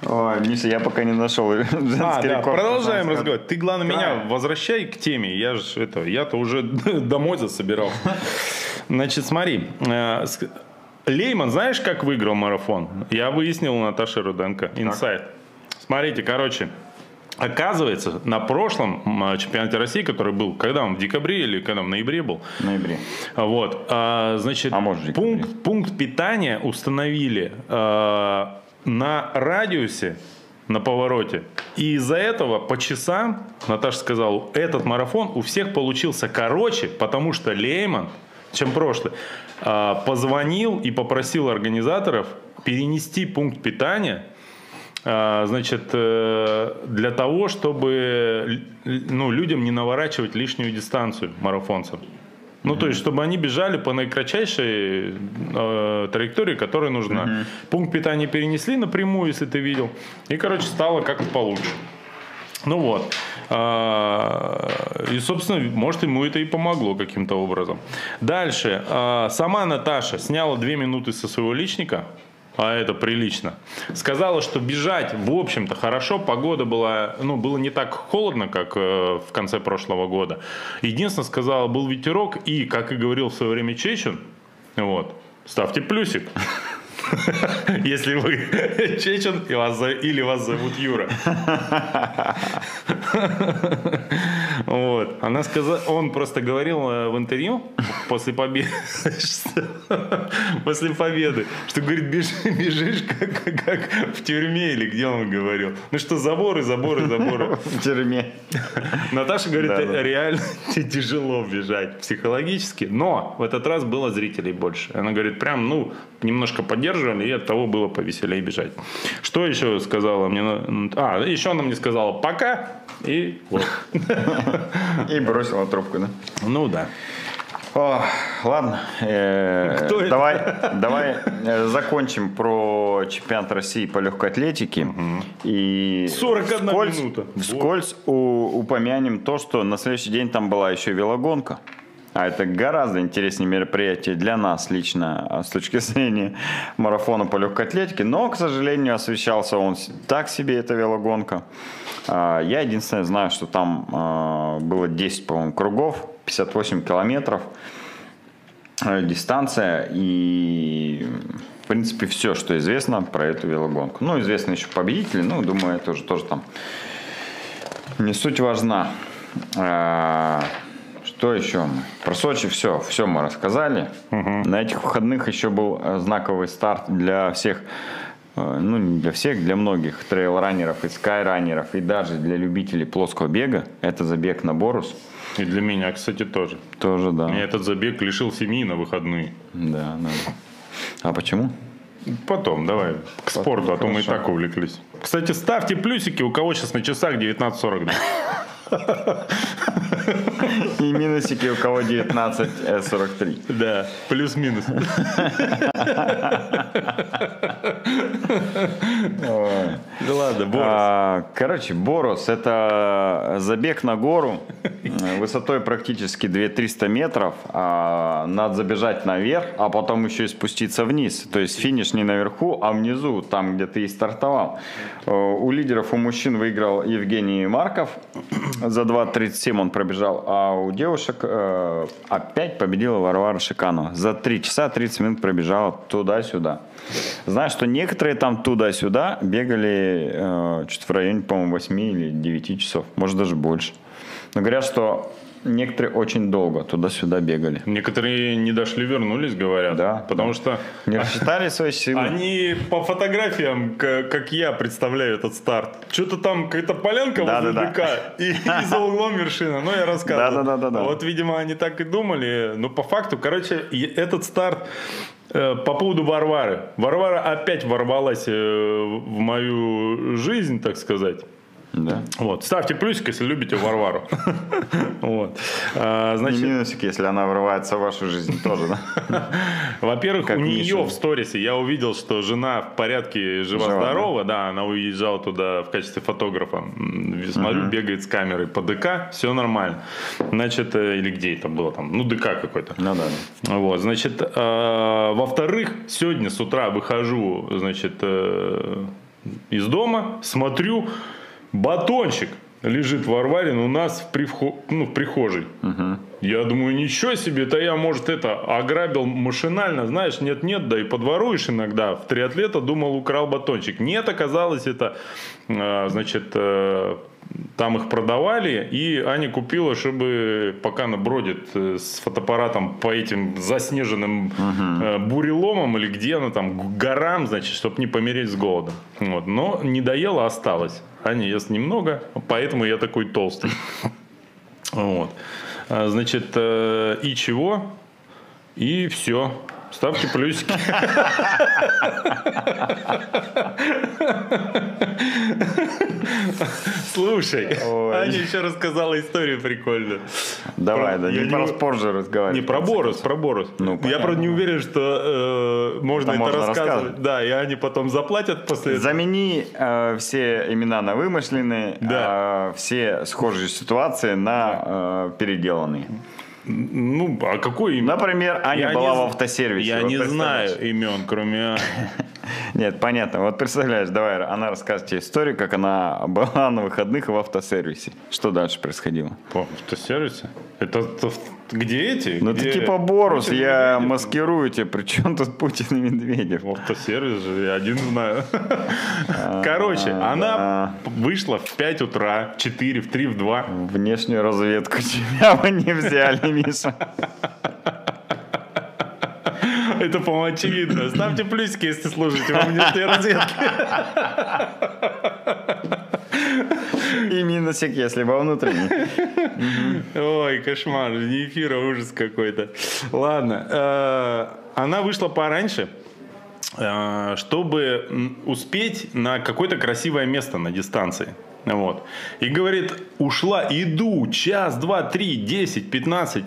Ой, Миша, я пока не нашел женский А, да, рекорд. продолжаем разговаривать. Ты, главное, меня Край. возвращай к теме. Я же это, я-то уже домой засобирал. Значит, смотри. э, Лейман, знаешь, как выиграл марафон? Я выяснил у Наташи Руденко. Инсайт. Смотрите, короче. Оказывается, на прошлом м, чемпионате России, который был, когда он, в декабре или когда он, в ноябре был, В ноябре. вот, а, значит, А может, декабре. пункт, пункт питания установили а, на радиусе на повороте. И из-за этого по часам, Наташа сказала, этот марафон у всех получился короче, потому что Лейман, чем прошлый, а, позвонил и попросил организаторов перенести пункт питания а, значит, э, для того, чтобы ну, людям не наворачивать лишнюю дистанцию марафонцам. Ну, то есть, чтобы они бежали по наикратчайшей э, траектории, которая нужна. Пункт питания перенесли напрямую, если ты видел. И, короче, стало как-то получше. Ну вот. А, И, собственно, может, ему это и помогло каким-то образом. Дальше. А, Сама Наташа сняла две минуты со своего личника. А это прилично. Сказала, что бежать, в общем-то, хорошо. Погода была, ну, было не так холодно, как э, в конце прошлого года. Единственное, сказала, был ветерок. И, как и говорил в свое время Чечин, вот, ставьте плюсик. Если вы чечен или вас зовут Юра. Вот. Она сказала, он просто говорил э, в интервью после победы, что- после победы, что говорит, бежишь, бежишь как, как в тюрьме или где он говорил. Ну что, заборы, заборы, заборы. В тюрьме. Наташа говорит, Да, «Э, да. реально тяжело бежать психологически, но в этот раз было зрителей больше. Она говорит, прям, ну, немножко поддерживали, и от того было повеселее бежать. Что еще сказала мне? А, еще она мне сказала, пока, и вот. И бросила трубку, да? Ну да. О, ладно. Э, Кто это? давай, давай э, закончим про чемпионат России по легкой атлетике. И 41 вскользь- минута. Вскользь у- упомянем то, что на следующий день там была еще велогонка. А это гораздо интереснее мероприятие для нас лично а, с точки зрения марафона по легкой атлетике. Но, к сожалению, освещался он так себе, эта велогонка. А, Я единственное знаю, что там а, было 10, по-моему, кругов, 58 километров дистанция и в принципе все, что известно про эту велогонку. Ну, известны еще победители, ну, думаю, это уже тоже там не суть важна. Что еще? Про Сочи все, все мы рассказали. На этих выходных еще был э, знаковый старт для всех э, ну, не для всех, для многих трейл-раннеров и скайраннеров, и даже для любителей плоского бега, это забег на Борус. И для меня, кстати, тоже. Тоже, да. Меня этот забег лишил семьи на выходные. Да, да. А почему? Потом, давай, к спорту, а то мы и хорошо. так увлеклись. Кстати, ставьте плюсики, у кого сейчас на часах 19.42. И минусики у кого 19-43. Да, плюс-минус. Да ладно, Борис. А, Короче, Борус – это забег на гору э, высотой практически 2-300 метров. а, Надо забежать наверх, а потом еще и спуститься вниз. То есть финиш не наверху, а внизу, там, где ты и стартовал. Э, У лидеров, у мужчин выиграл Евгений Марков. За 2.37 он пробежал, а у девушек э, опять победила Варвара Шиканова. За 3 часа 30 минут пробежала туда-сюда. Знаешь, что некоторые там туда-сюда бегали э, чуть в районе, по-моему, 8 или 9 часов, может даже больше. Но говорят, что некоторые очень долго туда-сюда бегали. Некоторые не дошли, вернулись, говорят. Да, Потому что Не рассчитали свои силы. они по фотографиям, как я представляю этот старт, что-то там какая-то полянка возле Да-да-да. БК и, и за углом вершина. Ну, я рассказывал. Да-да-да-да-да. Вот, видимо, они так и думали. Но по факту, короче, этот старт э, по поводу Варвары. Варвара опять ворвалась э, в мою жизнь, так сказать. Да. Вот. Ставьте плюсик, если любите Варвару. Вот. А, Значит, минусик, если она врывается в вашу жизнь тоже, да? Во-первых, у нее в сторисе я увидел, что жена в порядке жива-здорова, да, она уезжала туда в качестве фотографа. Смотрю, бегает с камерой по ДК, все нормально. Значит, э, или где это было там, ну ДК какой-то. Ну да. Вот, значит, э, во-вторых, сегодня с утра выхожу, значит, э, из дома, смотрю, батончик лежит Варварин у нас в, привхо- ну, в прихожей. Я думаю, ничего себе, это я, может, это ограбил машинально, знаешь, нет-нет, да и подворуешь иногда. В триатлета думал, украл батончик. Нет, оказалось, это, э, значит, э, там их продавали, и Аня купила, чтобы пока она бродит э, с фотоаппаратом по этим заснеженным э, буреломам или где она там, горам, значит, чтобы не помереть с голодом. Вот. Но не доела, осталось. Аня ест немного, поэтому я такой толстый. Вот. А, Значит, э, и чего? И все. Ставьте плюсики. Слушай. Аня еще рассказала историю прикольную. Давай, да, не про спорт же разговаривать. Не про Борус, про Борус. Ну, я, правда, не уверен, что э, можно Это рассказывать. Да, и они потом заплатят после этого. Замени э, все имена на вымышленные, а все схожие ситуации на э, переделанные. Ну, а какой имя? Например, Аня Я была не в автосервисе. Я Вот не представляешь? знаю имен, кроме Ани. Нет, понятно. Вот представляешь, давай, она расскажет тебе историю, как она была на выходных в автосервисе. Что дальше происходило? По автосервисе? Это, это в- где эти? Ну Где ты типа Борус, Путин я Медведев? маскирую тебя. При чем тут Путин и Медведев? В автосервис же я один знаю. Короче, А, она вышла в 5 утра, 4, в 3, в 2. Внешнюю разведку тебя бы не взяли, Миша. Это, по-моему, очевидно. Ставьте плюсики, если слушаете во внешней разведке. И минусик, если во внутренней. Ой, кошмар, не эфира, ужас какой-то. Ладно, э, она вышла пораньше, э, чтобы успеть на какое-то красивое место на дистанции. Вот. И говорит, ушла, иду, час, два, три, десять, пятнадцать.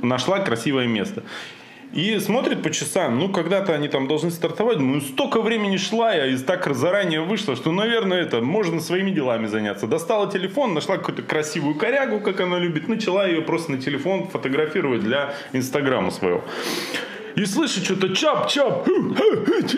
Нашла красивое место. И смотрит по часам, ну, когда-то они там должны стартовать, ну, столько времени шла я, и так заранее вышла, что, наверное, это, можно своими делами заняться. Достала телефон, нашла какую-то красивую корягу, как она любит, начала ее просто на телефон фотографировать для инстаграма своего. И слышу что-то чап-чап,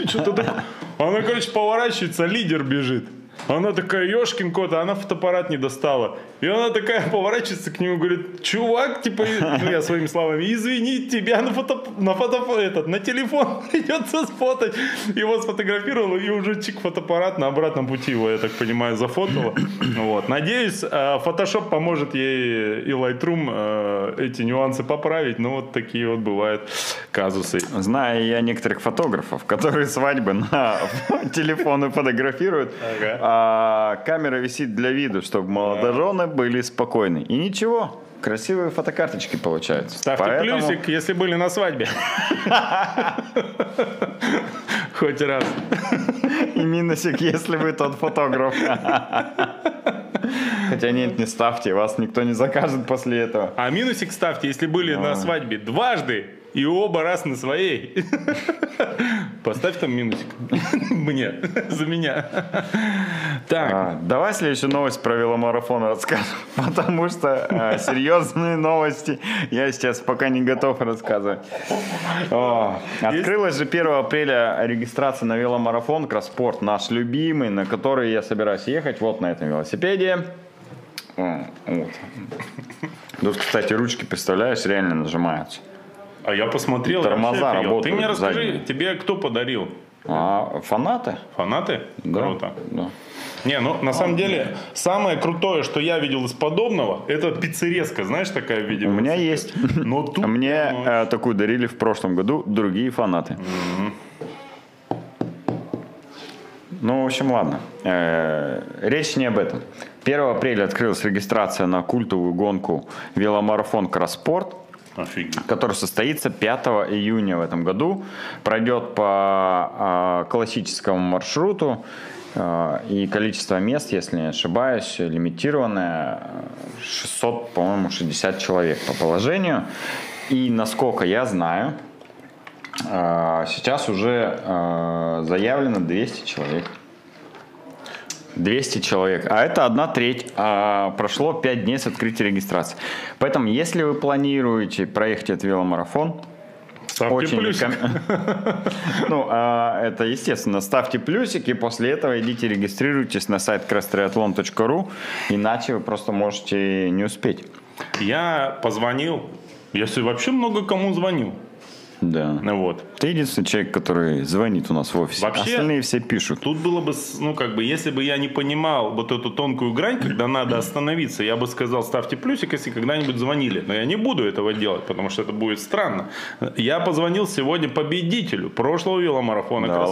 что-то такое. Она, короче, поворачивается, лидер бежит. Она такая, ешкин кот, а она фотоаппарат не достала. И она такая поворачивается к нему говорит, чувак, типа, ну я своими словами, извини, тебя на фото, на фото, этот, на телефон придется сфотать. Его сфотографировал и уже чик фотоаппарат на обратном пути его, я так понимаю, зафотала. Вот. Надеюсь, э, Photoshop поможет ей и Lightroom э, эти нюансы поправить. Ну, вот такие вот бывают казусы. Знаю я некоторых фотографов, которые свадьбы на телефоны фотографируют, Ага. А камера висит для вида, чтобы молодожены были спокойны. И ничего, красивые фотокарточки получаются. Ставьте Поэтому плюсик, если были на свадьбе. Хоть раз. И минусик, если вы тот фотограф. Хотя нет, не ставьте, вас никто не закажет после этого. А минусик ставьте, если были на свадьбе дважды и оба раз на своей. Поставь там минусик. Мне. За меня. Так. А, давай следующую новость про веломарафон расскажем, потому что а, серьезные новости я сейчас пока не готов рассказывать. О, открылась же 1 апреля регистрация на веломарафон Кросспорт, наш любимый, на который я собираюсь ехать вот на этом велосипеде. О, вот. Тут, кстати, ручки, представляешь, реально нажимаются. А я посмотрел. Тормоза работают Ты мне расскажи, задние. тебе кто подарил? А фанаты? Фанаты? Да, Круто. да. Не, ну на самом деле самое крутое, что я видел из подобного, это пиццерезка, знаешь, такая в виде У меня есть. Но тут... А Мне ну, э, такую дарили в прошлом году другие фанаты. Ну, в общем, ладно. Э, Речь не об этом. 1 апреля открылась регистрация на культовую гонку веломарафон Кросспорт, Офигеть. который состоится 5 июня в этом году. Пройдет по э, классическому маршруту. Э, И количество мест, если не ошибаюсь, лимитированное э, 600, по-моему, 60 человек по положению. И насколько я знаю, э, сейчас уже э, заявлено 200 человек. 200 человек. А это одна треть. А прошло 5 дней с открытия регистрации. Поэтому, если вы планируете проехать этот веломарафон, Ставьте очень плюсик. реком- Ну, а, это естественно. Ставьте плюсики, и после этого идите регистрируйтесь на сайт crosstriathlon.ru, иначе вы просто можете не успеть. Я позвонил, сегодня вообще много кому звонил. Да. Ну Вот. Ты единственный человек, который звонит у нас в офисе. Вообще- Остальные все пишут. Тут было бы, ну, как бы, если бы я не понимал вот эту тонкую грань, когда надо остановиться, я бы сказал, ставьте плюсик, если когда-нибудь звонили. Но я не буду этого делать, потому что это будет странно. Я позвонил сегодня победителю прошлого веломарафона Да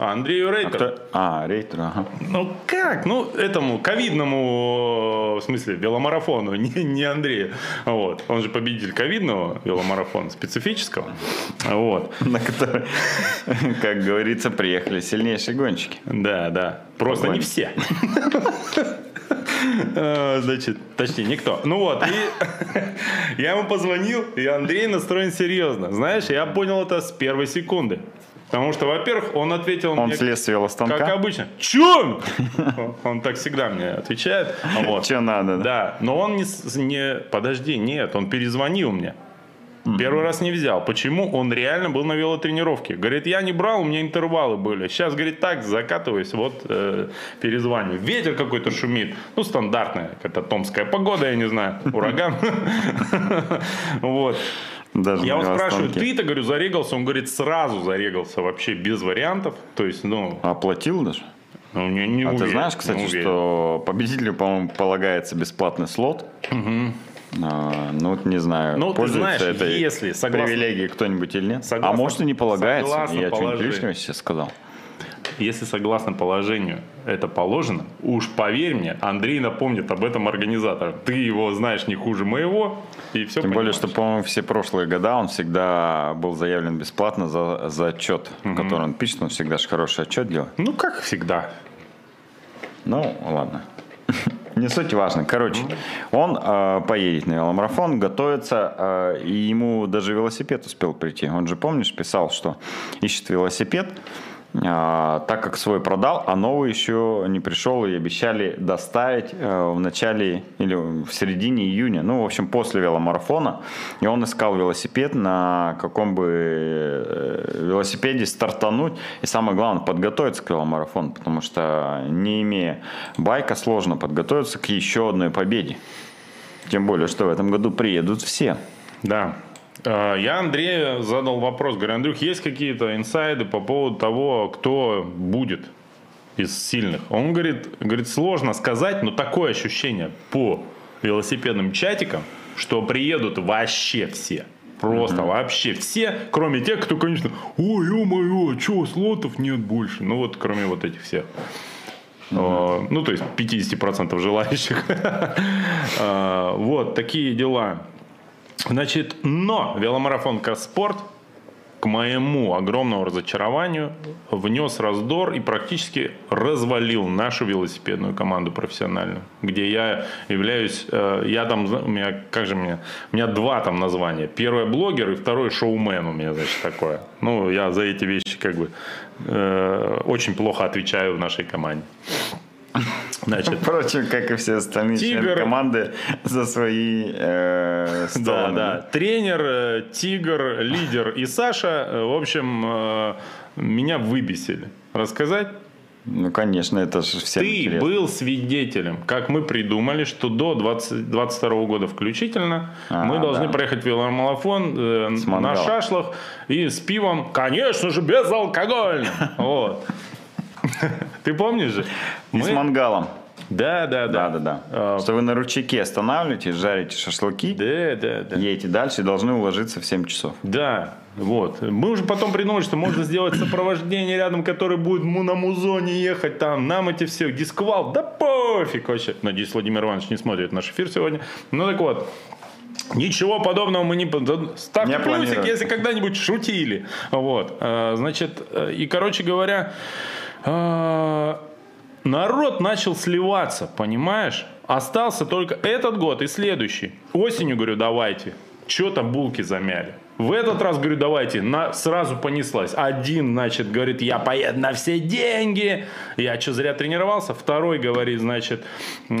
Андрею А, Рейтеру. кто- а, рейтер, ага. Ну как? Ну, этому ковидному, в смысле, веломарафону, не, не Андрею. Вот. Он же победитель ковидного веломарафона, специфического. Вот. На который, как говорится, приехали сильнейшие гонщики. Да, да. Просто не Погнали. все. А, Значит, точнее, никто. Ну вот, и я ему позвонил, и Андрей настроен серьезно. Знаешь, я понял это с первой секунды. Потому что, во-первых, он ответил Он мне, слез с велостанка. как обычно, чё? Он так всегда мне отвечает. Вот. Че надо, да? Да, но он не, не... Подожди, нет, он перезвонил мне. Первый раз не взял. Почему? Он реально был на велотренировке. Говорит, я не брал, у меня интервалы были. Сейчас, говорит, так, закатываюсь, вот э, перезваниваю. Ветер какой-то шумит. Ну, стандартная, какая-то томская погода, я не знаю, ураган. Вот. Даже Я его спрашиваю, ты-то, говорю, зарегался? Он говорит, сразу зарегался, вообще без вариантов. То есть, ну, Оплатил даже? ну, не, не А ты уверен, знаешь, не кстати, что победителю, по-моему, полагается бесплатный слот? А, ну, вот не знаю, Ну, ты пользуется знаешь, этой если, согласно- привилегией кто-нибудь или нет. Согласно- а может и не полагается. согласно Я что-нибудь лишнего сейчас сказал. Если согласно положению это положено, уж поверь мне, Андрей напомнит об этом организатору. Ты его знаешь не хуже моего, и все Тем более, что, по-моему, все прошлые года он всегда был заявлен бесплатно за, за отчет, который он пишет. Он всегда же хороший отчет делает. Ну, как всегда. Ну, ладно. Не суть важно. Короче, он э, поедет на веломарафон, готовится, э, и ему даже велосипед успел прийти. Он же, помнишь, писал, что ищет велосипед, а, так как свой продал, а новый еще не пришел и обещали доставить э, в начале или в середине июня, ну, в общем, после веломарафона. И он искал велосипед, на каком бы э, велосипеде стартануть. И самое главное, подготовиться к веломарафону, потому что не имея байка, сложно подготовиться к еще одной победе. Тем более, что в этом году приедут все. Да, я Андрею задал вопрос. Говорю, Андрюх, есть какие-то инсайды по поводу того, кто будет из сильных? Он говорит, говорит, сложно сказать, но такое ощущение по велосипедным чатикам, что приедут вообще все. Просто угу. вообще все, кроме тех, кто, конечно, ой, ё-моё, что, слотов нет больше. Ну вот, кроме вот этих всех. Угу. Ну, то есть 50% желающих. А, вот, такие дела. Значит, но веломарафон Каспорт к моему огромному разочарованию внес раздор и практически развалил нашу велосипедную команду профессиональную, где я являюсь, э, я там, у меня, как же мне, у меня два там названия. Первое блогер и второй шоумен у меня, значит, такое. Ну, я за эти вещи как бы э, очень плохо отвечаю в нашей команде. Значит, Впрочем, как и все остальные тигр, члены команды за свои э, стороны. Да, да. Тренер, э, Тигр, лидер и Саша, э, в общем, э, меня выбесили. Рассказать? Ну, конечно, это же всем Ты интересно. был свидетелем, как мы придумали, что до 2022 года включительно а, мы должны да. проехать веломарафон э, на шашлах и с пивом, конечно же, безалкогольным. Вот. Ты помнишь же? И мы... с мангалом. Да, да, да. Да, да, да. Что вы на ручейке останавливаетесь, жарите шашлыки, да, да, да. едете дальше и должны уложиться в 7 часов. Да, вот. Мы уже потом придумали, что можно сделать сопровождение рядом, который будет на музоне ехать там. Нам эти все дисквал. Да пофиг вообще. Надеюсь, Владимир Иванович не смотрит наш эфир сегодня. Ну так вот. Ничего подобного мы не... Ставьте не плюсик, если когда-нибудь шутили. Вот. А, значит, э, и, короче говоря, народ начал сливаться, понимаешь? Остался только этот год и следующий. Осенью, говорю, давайте. Что там булки замяли? В этот раз, говорю, давайте, на, сразу понеслась. Один, значит, говорит, я поеду на все деньги. Я что, зря тренировался? Второй говорит, значит, э,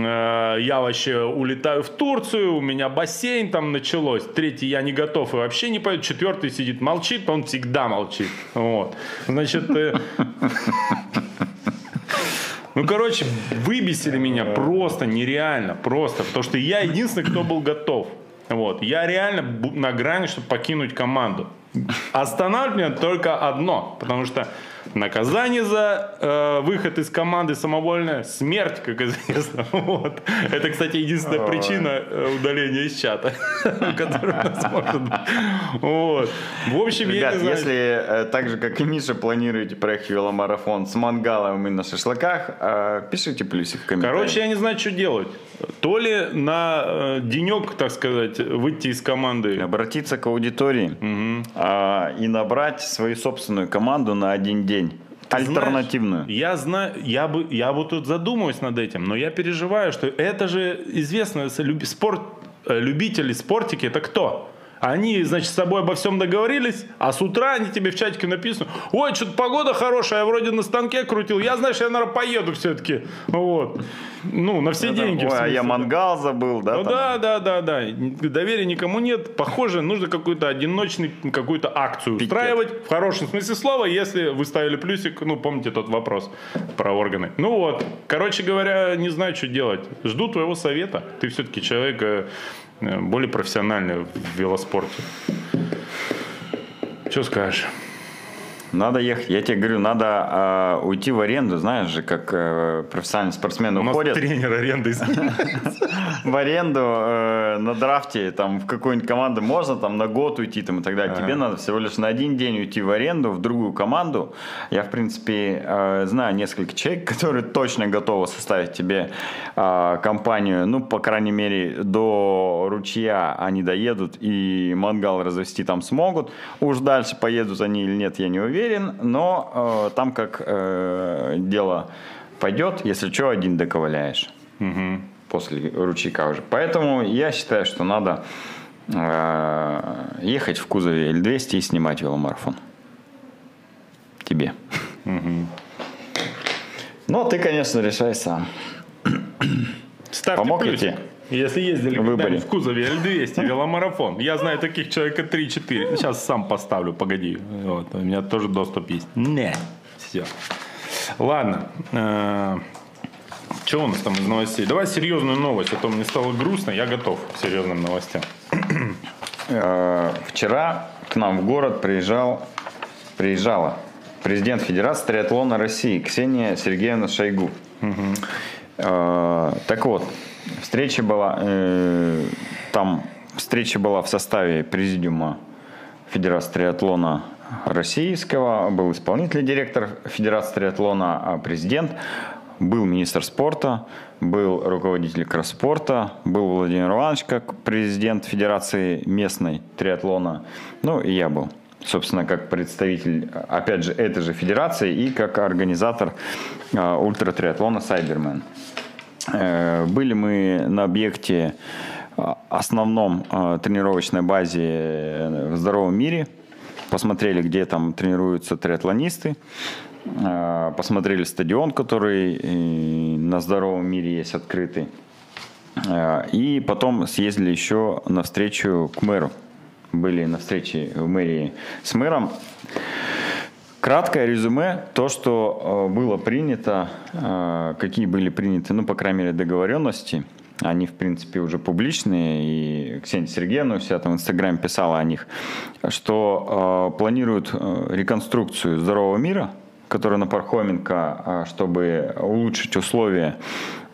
я вообще улетаю в Турцию, у меня бассейн там началось. Третий, я не готов и вообще не поеду. Четвертый сидит, молчит, он всегда молчит. Вот. Значит, э, ну, короче, выбесили меня просто нереально, просто, потому что я единственный, кто был готов. Вот. Я реально на грани, чтобы покинуть команду. Останавливает меня только одно, потому что Наказание за э, выход из команды самовольная смерть, как известно. Вот. Это, кстати, единственная Ой. причина э, удаления из чата, который у нас может быть. Вот. В общем, Ребят, я не знаю. если э, так же, как и Миша, планируете проехать веломарафон с мангалом и на шашлыках, э, пишите плюсик в комментариях. Короче, я не знаю, что делать. То ли на э, денек, так сказать, выйти из команды. Обратиться к аудитории угу. э, и набрать свою собственную команду на один день. Альтернативную. Знаешь, я знаю, я бы, я вот тут задумываюсь над этим, но я переживаю, что это же известно, спорт, э, любители спортики, это кто? Они, значит, с собой обо всем договорились, а с утра они тебе в чатике написаны, ой, что-то погода хорошая, я вроде на станке крутил, я, знаешь, я, наверное, поеду все-таки. Вот. Ну, на все Это, деньги. Ой, а я мангал забыл, да? Ну, да, да, да, да. Доверия никому нет. Похоже, нужно какую-то одиночный, какую-то акцию Пикет. устраивать. В хорошем смысле слова, если вы ставили плюсик, ну, помните тот вопрос про органы. Ну вот, короче говоря, не знаю, что делать. Жду твоего совета. Ты все-таки человек Э, более профессиональные в велоспорте. Что скажешь? Надо ехать. Я тебе говорю, надо э, уйти в аренду, знаешь же, как э, профессиональные спортсмены У уходят. Нас тренер аренды В аренду э, на драфте там в какую-нибудь команду можно там на год уйти там и так далее. Тебе надо всего лишь на один день уйти в аренду в другую команду. Я, в принципе, э, знаю несколько человек, которые точно готовы составить тебе э, компанию, ну, по крайней мере, до ручья они доедут и мангал развести там смогут. Уж дальше поедут они или нет, я не уверен уверен, но э, там как э, дело пойдет, если что, один доковыляешь. Угу. После ручейка уже. Поэтому я считаю, что надо э, ехать в кузове L200 и снимать веломарафон. Тебе. Но ты, конечно, решай сам. Ставьте Помог плюсик. тебе? Если ездили выборе? в кузове L200, веломарафон. Я знаю таких человека 3-4. Сейчас сам поставлю, погоди. Вот, у меня тоже доступ есть. Не. Все. Ладно. Что у нас там из новостей? Давай серьезную новость, а то мне стало грустно. Я готов к серьезным новостям. Э, Вчера к нам в город приезжал, приезжала президент Федерации триатлона России Ксения Сергеевна Шойгу. Э, Так вот, встреча была, э, там встреча была в составе президиума Федерации триатлона российского, был исполнительный директор Федерации триатлона, а президент, был министр спорта, был руководитель кросс-спорта, был Владимир Иванович как президент Федерации местной триатлона, ну и я был, собственно, как представитель, опять же, этой же федерации и как организатор а, ультратриатлона «Сайбермен». Э, Были мы на объекте а, основном а, тренировочной базе э, в здоровом мире. Посмотрели, где там тренируются триатлонисты. Посмотрели стадион, который э, на здоровом мире есть открытый. И потом съездили еще на встречу к мэру. Были на встрече в мэрии с мэром. Краткое резюме, то, что э, было принято, э, какие были приняты, ну, по крайней мере, договоренности, они, в принципе, уже публичные, и Ксения Сергеевна себя там в Инстаграме писала о них, что э, планируют э, реконструкцию здорового мира, которая на Пархоменко, чтобы улучшить условия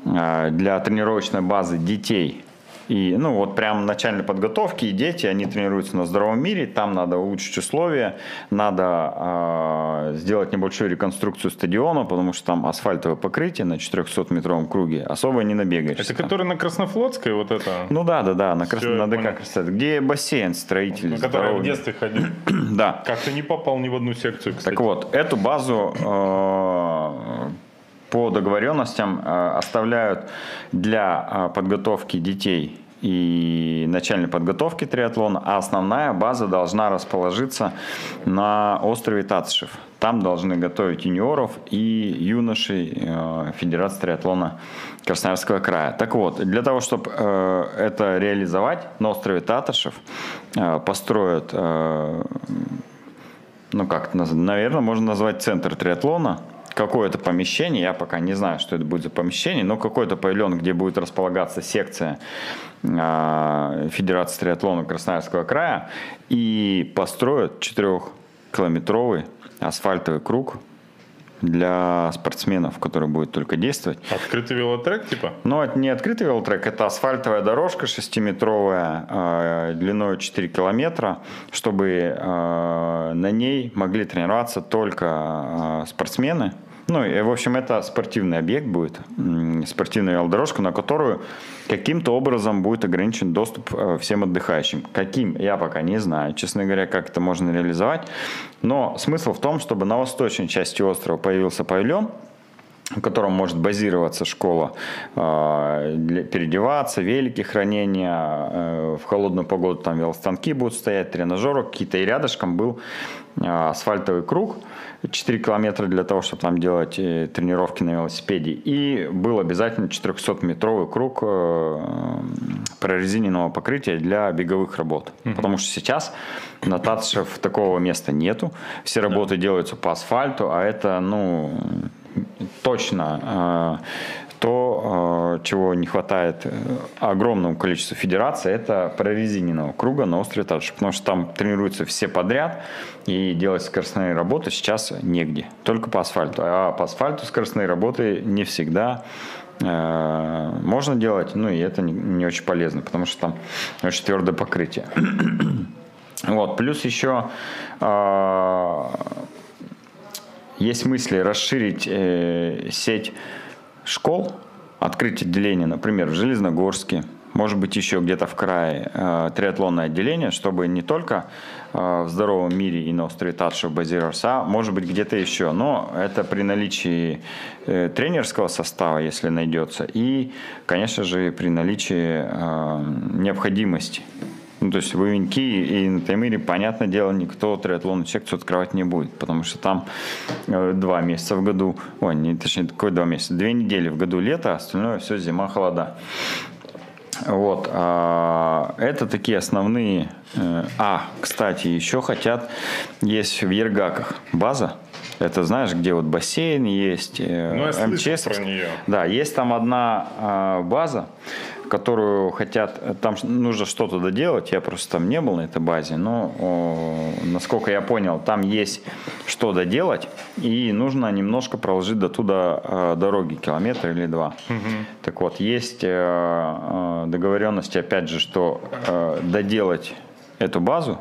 для тренировочной базы детей и, ну, вот прям начальной подготовки, и дети, они тренируются на здоровом мире, там надо улучшить условия, надо э, сделать небольшую реконструкцию стадиона, потому что там асфальтовое покрытие на 400-метровом круге, особо не набегаешься. Это который на Краснофлотской, вот это, Ну да, да, да, на, крас... Всё, я на ДК. Красота, где бассейн строитель. на который я в здоровый. детстве ходил. Да. Как-то не попал ни в одну секцию, кстати. Так вот, эту базу э, по договоренностям э, оставляют для э, подготовки детей и начальной подготовки триатлона, а основная база должна расположиться на острове Татышев. Там должны готовить юниоров и юношей э, Федерации триатлона Красноярского края. Так вот, для того, чтобы это реализовать, на острове Татышев построят ну как, наверное, можно назвать центр триатлона. Какое-то помещение, я пока не знаю, что это будет за помещение, но какой-то павильон, где будет располагаться секция а, Федерации триатлона Красноярского края, и построят 4-километровый асфальтовый круг для спортсменов, который будет только действовать. Открытый велотрек, типа? Но это не открытый велотрек, это асфальтовая дорожка шестиметровая, э, длиной 4 километра, чтобы э, на ней могли тренироваться только э, спортсмены. Ну, и, в общем, это спортивный объект будет, спортивная велодорожка, на которую каким-то образом будет ограничен доступ э, всем отдыхающим. Каким, я пока не знаю, честно говоря, как это можно реализовать. Но смысл в том, чтобы на восточной части острова появился павильон, в котором может базироваться школа, для- переодеваться, велики хранения, э, в холодную погоду там велостанки будут стоять, тренажеры какие-то, и рядышком был э, асфальтовый круг, 4 километра для того, чтобы там делать э, тренировки на велосипеде, и был обязательно 400-метровый круг э, прорезиненного покрытия для беговых работ. Потому что сейчас на Татшев такого места нету, все работы делаются по асфальту, а это, ну, точно э, то, э, чего не хватает э, огромному количеству федераций, это прорезиненного круга на острове Татш, потому что там тренируются все подряд, и делать скоростные работы сейчас негде, только по асфальту. А по асфальту скоростные работы не всегда можно делать, ну и это не, очень полезно, потому что там очень твердое покрытие. Вот, плюс еще есть мысли расширить э, сеть школ, открыть отделение, например, в Железногорске, может быть, еще где-то в крае э, триатлонное отделение, чтобы не только э, в здоровом мире и на острове Татшев базироваться, а может быть где-то еще. Но это при наличии э, тренерского состава, если найдется, и, конечно же, при наличии э, необходимости Ну, то есть в Ивенки и на Таймыре, понятное дело, никто триатлонную секцию открывать не будет, потому что там э, два месяца в году, ой, не, точнее, какой два месяца, две недели в году лето, а остальное все зима, холода. Вот. А, это такие основные. Э, а, кстати, еще хотят, есть в Ергаках база. Это знаешь, где вот бассейн есть, э, Ну, я МЧС. про нее. Да, есть там одна а, база, которую хотят, там нужно что-то доделать, я просто там не был на этой базе, но о, насколько я понял, там есть что доделать, и нужно немножко проложить до туда э, дороги, километр или два. Так вот, есть э, э, договоренности, опять же, что э, доделать эту базу,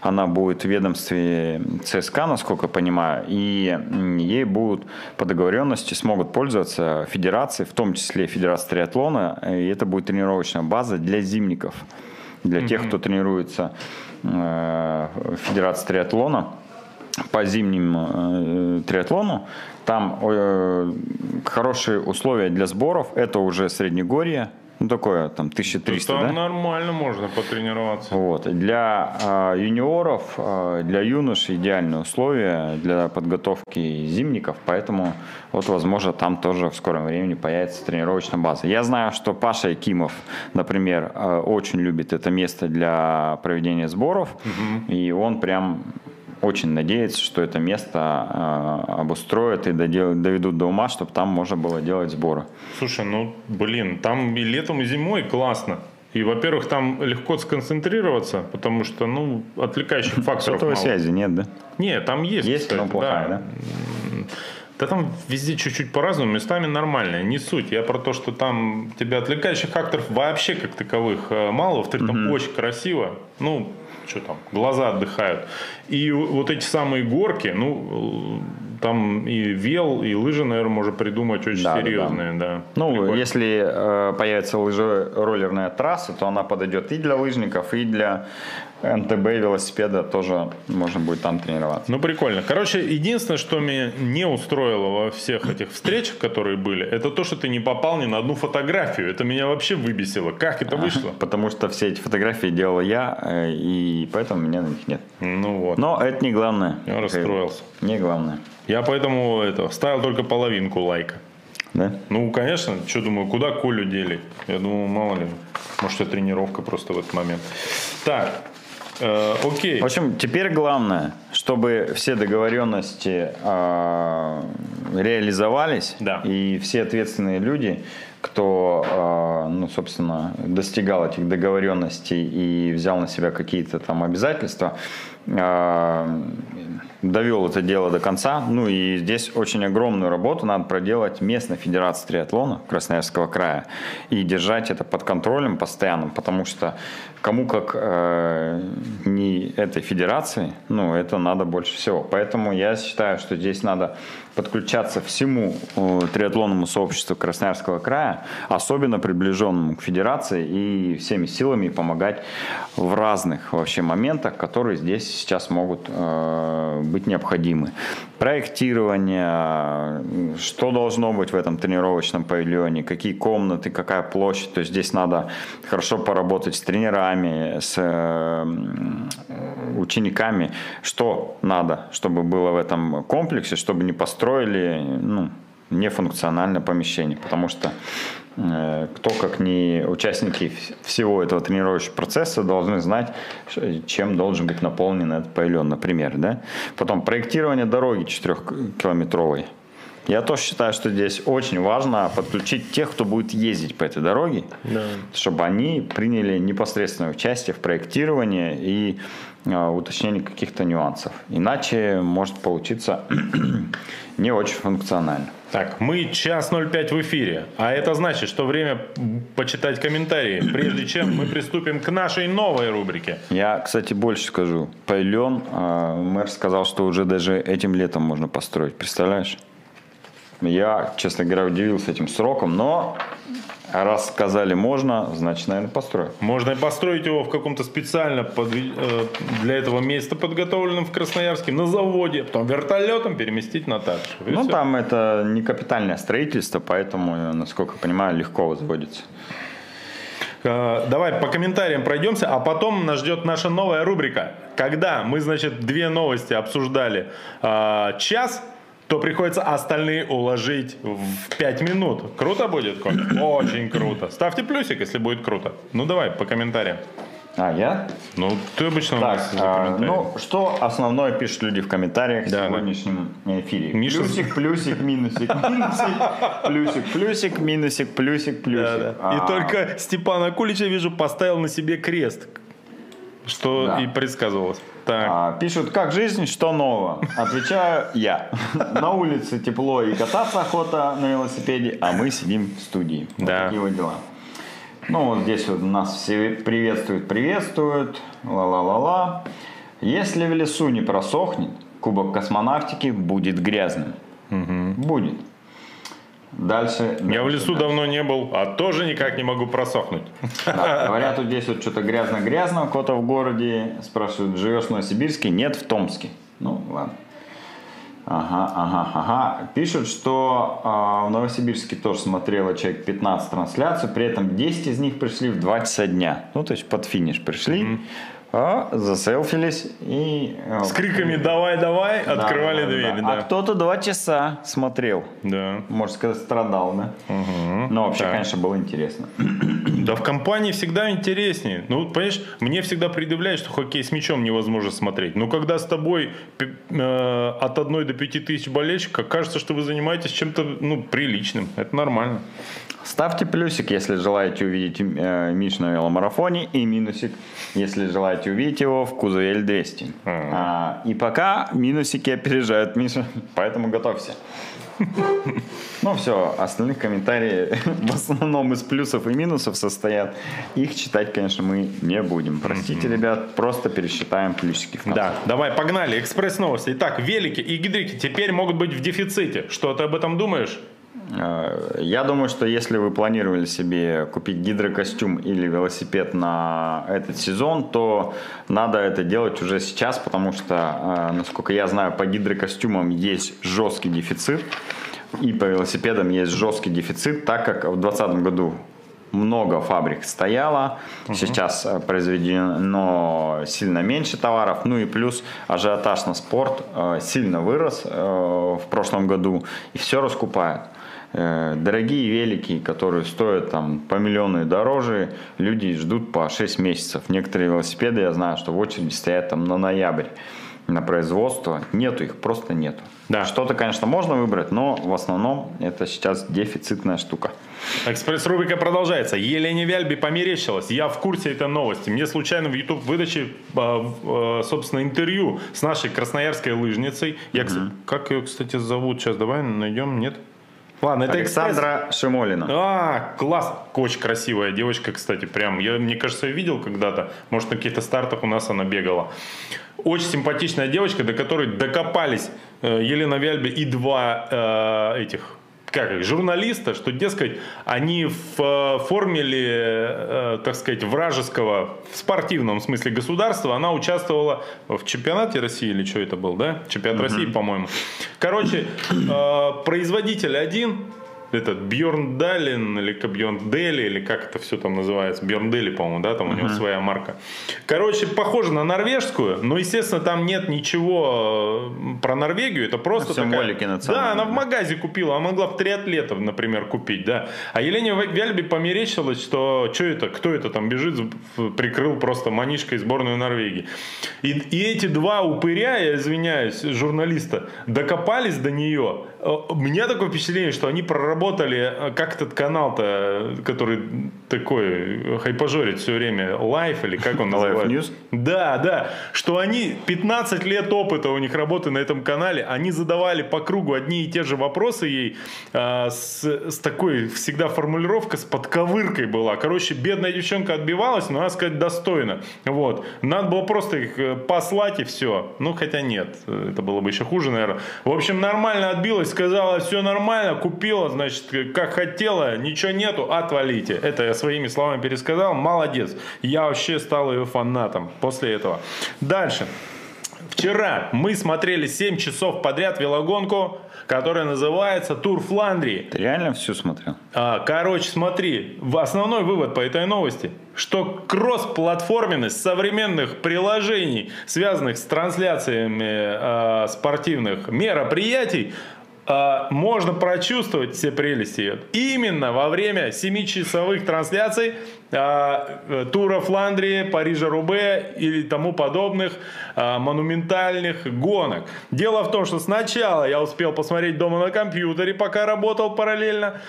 она будет в ведомстве ЦСКА, насколько я понимаю, и ей будут по договоренности смогут пользоваться федерации, в том числе Федерация триатлона, и это будет тренировочная база для зимников, для тех, кто тренируется э, в Федерации триатлона по зимним э, триатлону. Там э, хорошие условия для сборов, это уже Среднегорье, ну такое там 1300, там да? нормально можно потренироваться. Вот. Для а, юниоров, а, для юношей идеальные условия для подготовки зимников, поэтому вот, возможно, там тоже в скором времени появится тренировочная база. Я знаю, что Паша Якимов, например, а, очень любит это место для проведения сборов, и он прям очень надеется, что это место а, обустроят и додел- доведут до ума, чтобы там можно было делать сборы. Слушай, ну, блин, там и летом, и зимой классно. И, во-первых, там легко сконцентрироваться, потому что, ну, отвлекающих факторов мало. связи нет, да? Нет, там есть, Есть, кстати, но плохая, да? М, Да там везде чуть-чуть по-разному, местами нормально, не суть. Я про то, что там тебя отвлекающих факторов вообще как таковых э, мало. Во-вторых, там очень красиво. Ну, что там, глаза отдыхают. И вот эти самые горки, ну, там и вел, и лыжи, наверное, можно придумать очень Да, да, да. серьезные, да. Ну, Прикольно. если э, появится лыжероллерная трасса, то она подойдет и для лыжников, и для МТБ велосипеда тоже можно будет там тренироваться. Ну, прикольно. Короче, единственное, что меня не устроило во всех этих встречах, которые были, это то, что ты не попал ни на одну фотографию. Это меня вообще выбесило. Как это вышло? Потому что все эти фотографии делал я, э, и поэтому меня на них нет. Ну вот. Но это не главное. Я расстроился. Не главное. Я поэтому это, ставил только половинку лайка. Да? Ну, конечно, что думаю, куда Колю дели? Я думаю, мало ли, может, это тренировка просто в этот момент. Так, э, окей. В общем, теперь главное, чтобы все договоренности а, реализовались, Да. и все ответственные люди, кто, а, ну, собственно, достигал этих договоренностей и взял на себя какие-то там обязательства, а, довел это дело до конца. Ну и здесь очень огромную работу надо проделать местной федерации триатлона Красноярского края и держать это под контролем постоянным, потому что кому как э, не этой федерации, ну это надо больше всего. Поэтому я считаю, что здесь надо подключаться всему э, триатлонному сообществу Красноярского края, особенно приближенному к федерации и всеми силами помогать в разных вообще моментах, которые здесь сейчас могут э, быть необходимы. Проектирование, что должно быть в этом тренировочном павильоне, какие комнаты, какая площадь. То есть здесь надо хорошо поработать с тренерами, с э, м, учениками, что надо, чтобы было в этом комплексе, чтобы не построили ну, нефункциональное помещение. Потому что э, кто, как не участники вс- всего этого тренировочного процесса, должны знать, чем должен быть наполнен этот павильон, например. Да? Потом проектирование дороги 4-километровой. Я тоже считаю, что здесь очень важно подключить тех, кто будет ездить по этой дороге, Да. чтобы они приняли непосредственное участие в проектировании и э, уточнении каких-то нюансов. Иначе может получиться не очень функционально. Так, мы час 05 в эфире, а это значит, что время почитать комментарии, прежде чем мы приступим к нашей новой рубрике. Я, кстати, больше скажу. Павильон, э, мэр сказал, что уже даже этим летом можно построить. Представляешь? Я, честно говоря, удивился этим сроком, но раз сказали можно, значит, наверное, построят. Можно и построить его в каком-то специально подви- э, для этого места подготовленном в Красноярске на заводе, потом вертолетом переместить на Татш. И Ну, всё. там это не капитальное строительство, поэтому, насколько я понимаю, легко возводится. Э, давай по комментариям пройдемся, а потом нас ждет наша новая рубрика. Когда мы, значит, две новости обсуждали э, час, то приходится остальные уложить в 5 минут. Круто будет, Коля? Очень круто. Ставьте плюсик, если будет круто. Ну давай, по комментариям. А, я? Ну, ты обычно... Так, а, ну, что основное пишут люди в комментариях да, в сегодняшнем да. эфире? Миша... Плюсик, плюсик, минусик, минусик, плюсик, плюсик, минусик, плюсик, плюсик. Да, да. И а... только Степан Акулича, вижу, поставил на себе крест, что да. и предсказывалось. Так. А, пишут, как жизнь, что нового? Отвечаю я. На улице тепло и кататься охота на велосипеде, а мы сидим в студии. Да. Такие вот дела. Ну, вот здесь вот нас все приветствуют, приветствуют, ла-ла-ла-ла. Если в лесу не просохнет, кубок космонавтики будет грязным. Угу. Будет. Дальше. Я в лесу дальше. давно не был, а тоже никак не могу просохнуть. Да, говорят, тут здесь вот что-то грязно-грязно, кто-то в городе спрашивают, живешь в Новосибирске? Нет, в Томске. Ну, ладно. Ага, ага, ага. Пишут, что э, в Новосибирске тоже смотрело человек 15 трансляций, при этом 10 из них пришли в 2 часа дня. Ну, то есть под финиш пришли. Mm-hmm. А, заселфились и... Э, С криками «давай, давай!» да, открывали да, двери, да. да. А кто-то два часа смотрел. Да. Можно сказать, страдал, да? Угу. Но вообще, так. конечно, было интересно. Да в компании всегда интереснее. Ну, понимаешь, мне всегда предъявляют, что хоккей с мячом невозможно смотреть. Но когда с тобой э, от одной до пяти тысяч болельщиков, кажется, что вы занимаетесь чем-то ну, приличным. Это нормально. Ставьте плюсик, если желаете увидеть э, Миш на веломарафоне, и минусик, если желаете увидеть его в кузове L200. Uh-huh. А, и пока минусики опережают Миша, поэтому готовься. Ну все, остальных комментарии в основном из плюсов и минусов состоят. Их читать, конечно, мы не будем. Простите, ребят, просто пересчитаем плюсики. Да, давай, погнали. Экспресс новости. Итак, велики и гидрики теперь могут быть в дефиците. Что ты об этом думаешь? Э, я думаю, что если вы планировали себе купить гидрокостюм или велосипед на этот сезон, то надо это делать уже сейчас, потому что, э, насколько я знаю, по гидрокостюмам есть жесткий дефицит, и по велосипедам есть жесткий дефицит, так как в 2020 году много фабрик стояло, угу. сейчас э, произведено сильно меньше товаров, ну и плюс ажиотаж на спорт сильно вырос в прошлом году, и все раскупают. Э, дорогие велики, которые стоят там по миллиону и дороже, люди ждут по 6 месяцев. Некоторые велосипеды, я знаю, что в очереди стоят там на ноябрь на производство. Нету их, просто нету. Да. Что-то, конечно, можно выбрать, но в основном это сейчас дефицитная штука. Экспресс-рубрика продолжается. Елене Вяльби померещилось. Я в курсе этой новости. Мне случайно в YouTube выдаче, а, а, собственно, интервью с нашей красноярской лыжницей. Я, угу. Как ее, кстати, зовут? Сейчас давай найдем. Нет? Ладно, это Александра экспресс... Шимолина. А, класс. Очень красивая девочка, кстати, прям. Я, мне кажется, ее видел когда-то. Может, на каких-то стартах у нас она бегала. Очень симпатичная девочка, до которой докопались э, Елена Вяльби и два э, этих как их, журналиста, что, дескать, они в э, формуле, э, так сказать, вражеского, в спортивном смысле государства, она участвовала в чемпионате России, или что это был, да? Чемпионат uh-huh. России, по-моему. Короче, э, производитель один, этот Бьорн Далин или Бьорн Дели, или как это все там называется, Бьорн Дели, по-моему, да, там у него uh-huh. своя марка. Короче, похоже на норвежскую, но, естественно, там нет ничего э, про Норвегию, это просто Все такая... Да, она в магазе купила, она могла в триатлетов, например, купить, да. А Елене Вяльби померещилось, что что это, кто это там бежит, прикрыл просто манишкой сборную Норвегии. И, и эти два упыря, я извиняюсь, журналиста, докопались до нее, у меня такое впечатление, что они проработали, э, как этот канал-то, который такой хайпажорит все время, Life или как он называется? Life News? Да, да, что они 15 лет опыта у них работы на этом канале, они задавали по кругу одни и те же вопросы ей а, с, с такой всегда формулировка с подковыркой была. Короче, бедная девчонка отбивалась, но, надо сказать, достойно. Вот. Надо было просто их э, послать и все. Ну, хотя нет, это было бы еще хуже, наверное. В общем, нормально отбилась сказала, все нормально, купила, значит, как хотела, ничего нету, отвалите. Это я своими словами пересказал, молодец. Я вообще стал ее фанатом после этого. Дальше. Вчера мы смотрели 7 часов подряд велогонку, которая называется Тур Фландрии. Ты реально всю смотрел? А, короче, смотри, основной вывод по этой новости, что кросс-платформенность современных приложений, связанных с трансляциями э, спортивных мероприятий, а, можно прочувствовать все прелести ее именно во время 7-часовых трансляций а, тура Фландрии, Парижа Рубе или тому подобных а, монументальных гонок. Дело в том, что сначала я успел посмотреть дома на компьютере, пока работал параллельно.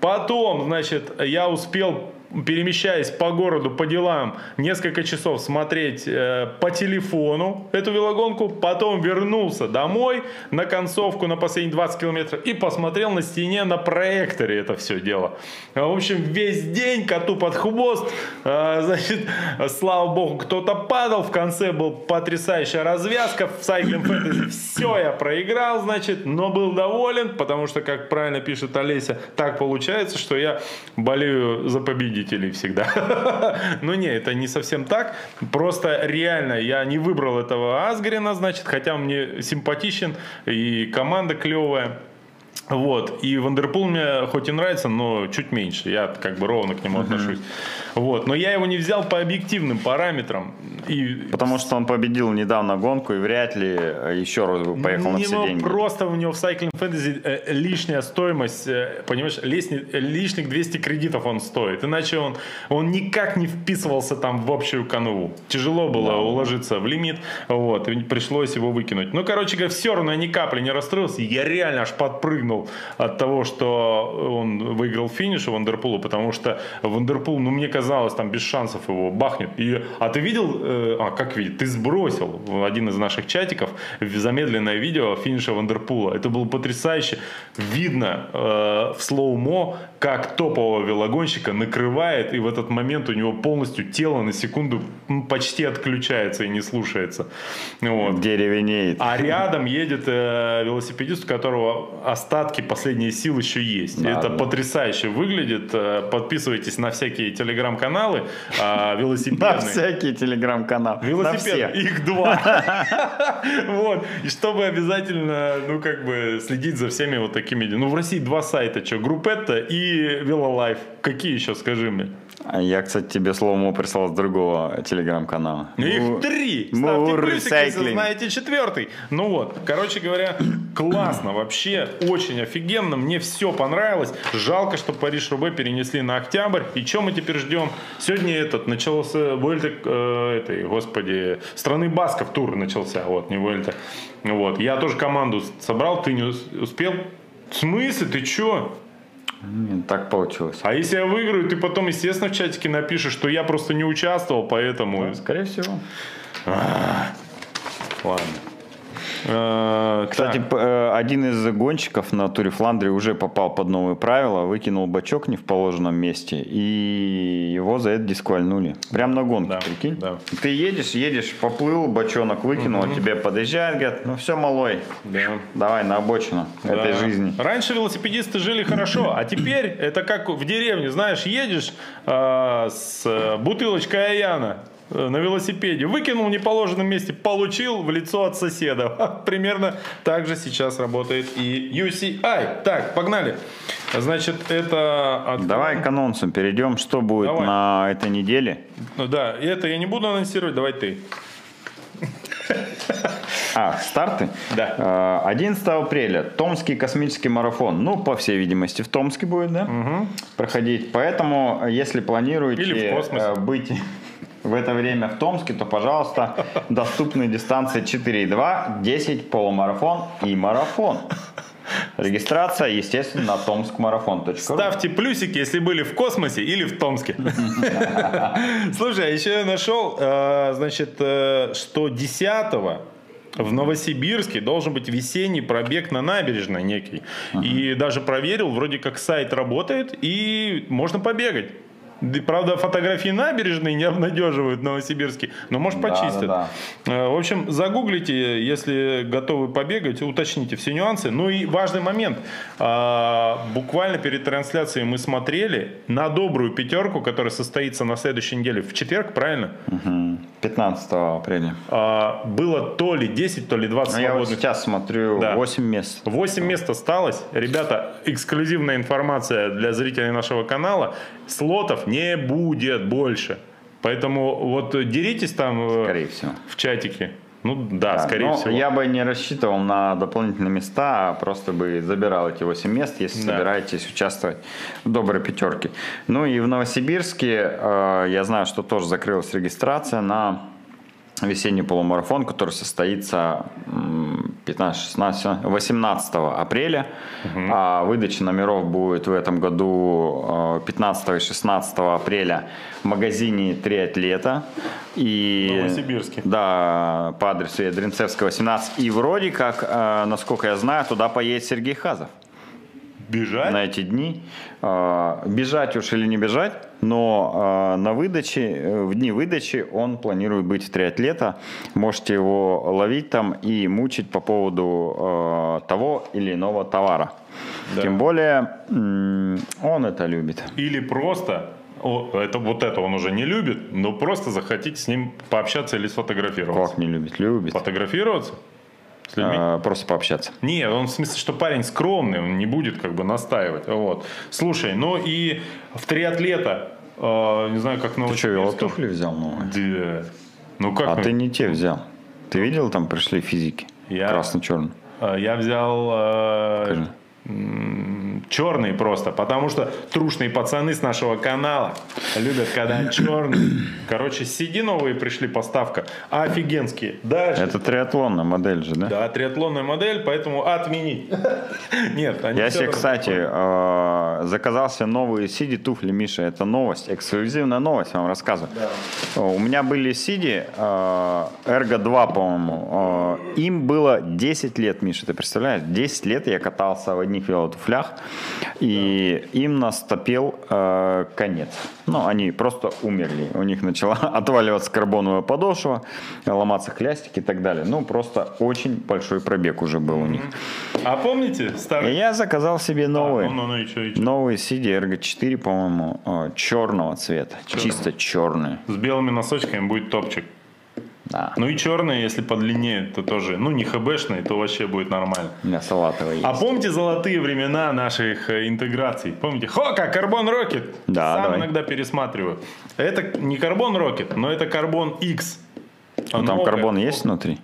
Потом, значит, я успел перемещаясь по городу, по делам, несколько часов смотреть э, по телефону эту велогонку, потом вернулся домой на концовку, на последние 20 километров и посмотрел на стене на проекторе это все дело. В общем, весь день коту под хвост, э, значит, слава богу, кто-то падал, в конце был потрясающая развязка в Cycling Fantasy, все я проиграл, значит, но был доволен, потому что, как правильно пишет Олеся, так получается, что я болею за победителя победителей всегда. ну не, это не совсем так. Просто реально я не выбрал этого Асгрена, значит, хотя мне симпатичен и команда клевая. Вот. И Вандерпул мне хоть и нравится, но чуть меньше. Я как бы ровно к нему отношусь. Вот. Но я его не взял по объективным параметрам. И... Потому что он победил недавно гонку и вряд ли еще раз бы поехал на все деньги. Просто у него в Cycling Fantasy э, лишняя стоимость, э, понимаешь, лишних, лишних 200 кредитов он стоит. Иначе он, он никак не вписывался там в общую канву. Тяжело было да. уложиться в лимит. Вот. И пришлось его выкинуть. Ну, короче говоря, все равно я ни капли не расстроился. Я реально аж подпрыгнул от того, что он выиграл финиш у Вандерпула, потому что Вандерпул, ну, мне казалось, там без шансов его бахнет. И, а ты видел, э, а, как видеть, ты сбросил в один из наших чатиков замедленное видео финиша Вандерпула. Это было потрясающе. Видно э, в слоумо, как топового велогонщика накрывает, и в этот момент у него полностью тело на секунду почти отключается и не слушается. Вот. Деревенеет. А рядом едет э, велосипедист, у которого остатки последние силы еще есть. Да, Это да. потрясающе выглядит. Э, подписывайтесь на всякие телеграм-каналы э, велосипедные. На всякие телеграм-каналы. Велосипед, их два. Вот. И чтобы обязательно, ну, как бы, следить за всеми вот такими... Ну, в России два сайта, что, Группетта и Велолайф. Какие еще, скажи мне? Я, кстати, тебе слово прислал с другого телеграм-канала. Их три! Ставьте плюсик, если знаете четвертый. Ну вот, короче говоря, классно вообще, очень офигенно, мне все понравилось. Жалко, что Париж-Рубе перенесли на октябрь. И что мы теперь ждем? Сегодня этот, начался Вольта, э, этой, господи, страны Басков тур начался, вот, не Вольта. Вот, я тоже команду собрал, ты не успел? В смысле, ты чё? Нет, так получилось. А если я выиграю, ты потом, естественно, в чатике напишешь, что я просто не участвовал, поэтому... Да, скорее всего. А, ладно. Э, Кстати, так. Э, один из гонщиков на туре Фландрии уже попал под новые правила, выкинул бачок не в положенном месте, и его за это дисквальнули. Прям на гонку, да, прикинь. Да. Ты едешь, едешь, поплыл, бочонок выкинул, угу. тебе подъезжает, говорят, ну все, малой, да. давай на обочину да. этой жизни. Раньше велосипедисты жили хорошо, а теперь это как в деревне, знаешь, едешь э, с бутылочкой Аяна, Э, на велосипеде. Выкинул в неположенном месте, получил в лицо от соседа. Примерно так же сейчас работает и UCI. Так, погнали. Значит, это... От... Давай к анонсам перейдем. Что будет давай. на этой неделе? Ну да, это я не буду анонсировать, давай ты. А, старты? Да. 11 э, апреля Томский космический марафон. Ну, по всей видимости, в Томске будет, да? Угу. Проходить. Поэтому, если планируете э, быть в это время в Томске, то, пожалуйста, доступные дистанции 4,2, 10, полумарафон и марафон. Регистрация, естественно, на томскмарафон.ру. Ставьте плюсики, если были в космосе или в Томске. Слушай, а еще я нашел, э, значит, э, что 10 в Новосибирске должен быть весенний пробег на набережной некий. И даже проверил, вроде как сайт работает, и можно побегать. Правда, фотографии набережной не обнадеживают Новосибирский, но может почистят. Да, да, да. В общем, загуглите, если готовы побегать, уточните все нюансы. Ну и важный момент. А, буквально перед трансляцией мы смотрели на добрую пятерку, которая состоится на следующей неделе в четверг, правильно? Угу. 15 апреля. А, было то ли 10, то ли 20 Ну, я вот свободных. сейчас смотрю, Да. 8 мест. 8 мест осталось. Ребята, эксклюзивная информация для зрителей нашего канала. Слотов не будет больше. Поэтому вот деритесь там э, Скорее всего. в чатике. Ну да, Да, скорее всего. Я бы не рассчитывал на дополнительные места, а просто бы забирал эти 8 мест, если Да. собираетесь участвовать в доброй пятерке. Ну и в Новосибирске э, я знаю, что тоже закрылась регистрация на весенний полумарафон, который состоится м, 15, 16, 18 апреля. А выдача номеров будет в этом году э, 15 и 16 апреля в магазине «Три атлета». И, Новосибирске. Да, по адресу Ядринцевского, 18. И вроде как, э, насколько я знаю, туда поедет Сергей Хазов Бежать? на эти дни. Э, Бежать уж или не бежать, но э, на выдаче, э, в дни выдачи он планирует быть в триатлета. Можете его ловить там и мучить по поводу э, того или иного товара. Да. Тем более он это любит. Или просто, это, вот это он уже не любит, но просто захотите с ним пообщаться или сфотографироваться. Как не любит? Любит. Фотографироваться? С людьми? Э, Просто пообщаться. Нет, он в смысле, что парень скромный, он не будет как бы настаивать. Вот. Слушай, ну и в триатлета, э, не знаю, как Ты что, велотуфли взял новые? Да. Ну как? А ну, ты не те взял. Ты видел, там пришли физики? Я- Красно-черный. э, Я взял э, Скажи. Черный просто, потому что трушные пацаны с нашего канала любят, когда черный. Короче, CD новые пришли, поставка. Офигенские. Дальше. Это триатлонная модель же, да? Да, триатлонная модель, поэтому отменить. Нет, они Я себе, кстати, э, заказал себе новые сиди туфли, Миша. Это новость, эксклюзивная новость, вам рассказываю. У меня были э, Ergo 2, по-моему. Э, Им было 10 лет, Миша, ты представляешь? 10 лет я катался в одних велотуфлях, и им наступил э, конец. Ну, они просто умерли. У них начала отваливаться карбоновая подошва, ломаться хлястики и так далее. Ну, просто очень большой пробег уже был у них. А помните старый? я заказал себе новые. Ну, ну, ну, и чё, и чё? Новые CD Ergo 4, по-моему, э, черного цвета. Чисто черные. С белыми носочками будет топчик. Да. Ну и черные, если подлиннее, то тоже. Ну, не хбшные, то вообще будет нормально. У меня салатовые есть. А помните золотые времена наших э, интеграций? Помните? Хока, Карбон Рокет. Да, Сам давай. иногда пересматриваю. Это не Карбон Рокет, но это Карбон X. Ну, там карбон есть внутри?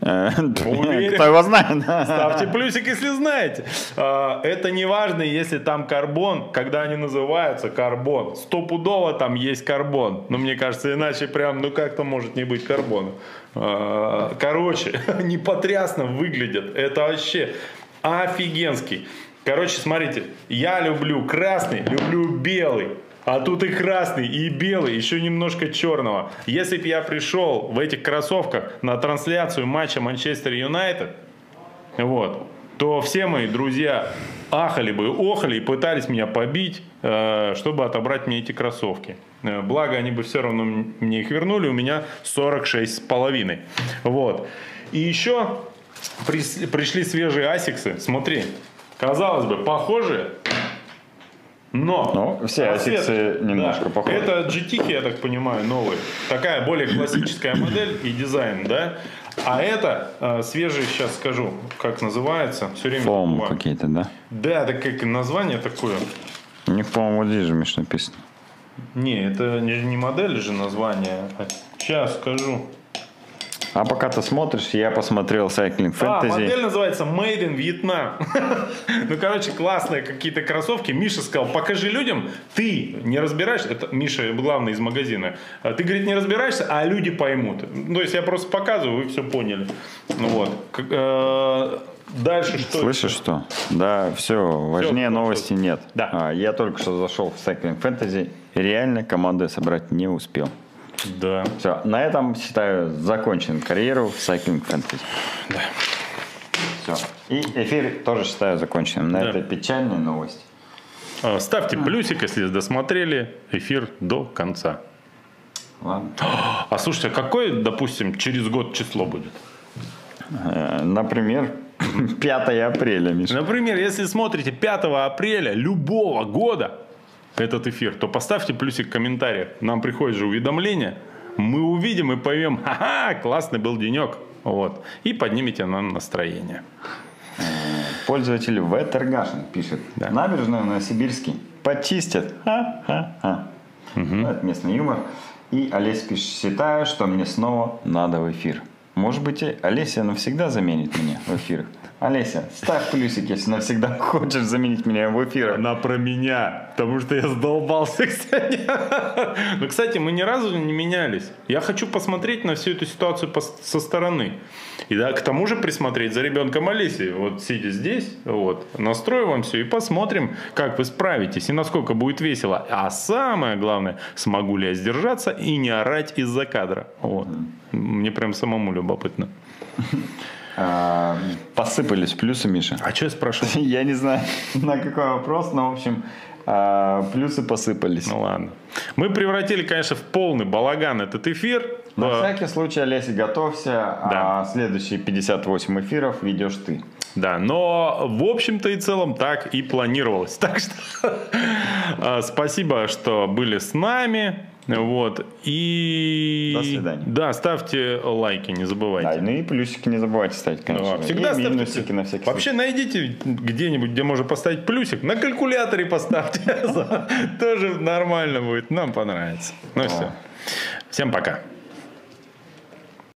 Э, Уверен. Кто его знает? Ставьте плюсик, если знаете. А, Это не важно, если там карбон, когда они называются карбон. Стопудово там есть карбон. Но мне кажется, иначе прям, ну как-то может не быть карбона. Короче, непотрясно выглядят. Это вообще офигенский. Короче, смотрите, я люблю красный, люблю белый. А тут и красный, и белый, еще немножко черного. Если бы я пришел в этих кроссовках на трансляцию матча Манчестер Юнайтед, вот, то все мои друзья ахали бы, охали и пытались меня побить, э, чтобы отобрать мне эти кроссовки. Э, Благо, они бы все равно мне их вернули, у меня 46 с половиной. Вот. И еще пришли свежие асиксы. Смотри, казалось бы, похожие, но... Ну, все асиксы немножко да. похожи. Это GT, я так понимаю, новый. Такая более классическая модель и дизайн, да? А это э, свежий, сейчас скажу, как называется. Все время Фом какие-то, да? Да, это как название такое. У них, по-моему, вот здесь же, Миш, написано. Не, это не, не модель же название. Сейчас скажу. А пока ты смотришь, я посмотрел Cycling А, Fantasy. модель называется Made in Vietnam. ну, короче, классные какие-то кроссовки. Миша сказал, покажи людям, ты не разбираешься, это Миша главный из магазина, А ты, говорит, не разбираешься, а люди поймут. Ну, То есть я просто показываю, вы все поняли. Ну вот. Э, Дальше что? Слышишь что? Да, все, важнее всё, новости нет. Да. А, я только что зашел в Cycling Fantasy, реально команды собрать не успел. Да. Все, на этом, считаю, закончен карьеру в Cycling Fantasy. Да. Все. И эфир тоже считаю законченным на Да. этой печальной новости. Э, Ставьте плюсик, если досмотрели эфир до конца. Ладно. А слушайте, а какое, допустим, через год число будет? Э, Например, 5 апреля, Миша. Например, если смотрите 5 апреля любого года этот эфир, то поставьте плюсик в комментариях. Нам приходит же уведомление мы увидим и поймем, ха-ха, классный был денек. Вот. И поднимете нам настроение. Пользователь Ветергашин пишет. Да. Набережную на Сибирский почистят. Ха-ха-ха. Ну, Это местный юмор. И Олеся пишет, считаю, что мне снова надо в эфир. Может быть, Олеся навсегда заменит меня в эфирах. Олеся, ставь плюсик, если навсегда хочешь заменить меня в эфирах. Она про меня, потому что я задолбался, кстати. Но, кстати, мы ни разу не менялись. Я хочу посмотреть на всю эту ситуацию со стороны. И да, к тому же присмотреть за ребенком Олеси. Вот сидя здесь, вот, настрою вам все и посмотрим, как вы справитесь и насколько будет весело. А самое главное, смогу ли я сдержаться и не орать из-за кадра. Вот. Мне прям самому любопытно. А, посыпались плюсы, Миша. А что я спрашиваю? Я не знаю, на какой вопрос, но, в общем, а, плюсы посыпались. Ну ладно. Мы превратили, конечно, в полный балаган этот эфир. На всякий случай, Олеся, готовься. Да. А следующие 58 эфиров ведешь ты. Да, но в общем-то и целом так и планировалось. Так что спасибо, что были с нами. Вот. И... До свидания. Да, ставьте лайки, не забывайте. Да, ну и плюсики не забывайте ставить, конечно. Да, всегда и ставьте минусики на всякий Вообще найдите где-нибудь, где можно поставить плюсик. На калькуляторе поставьте. Тоже нормально будет. Нам понравится. Ну все. Всем пока.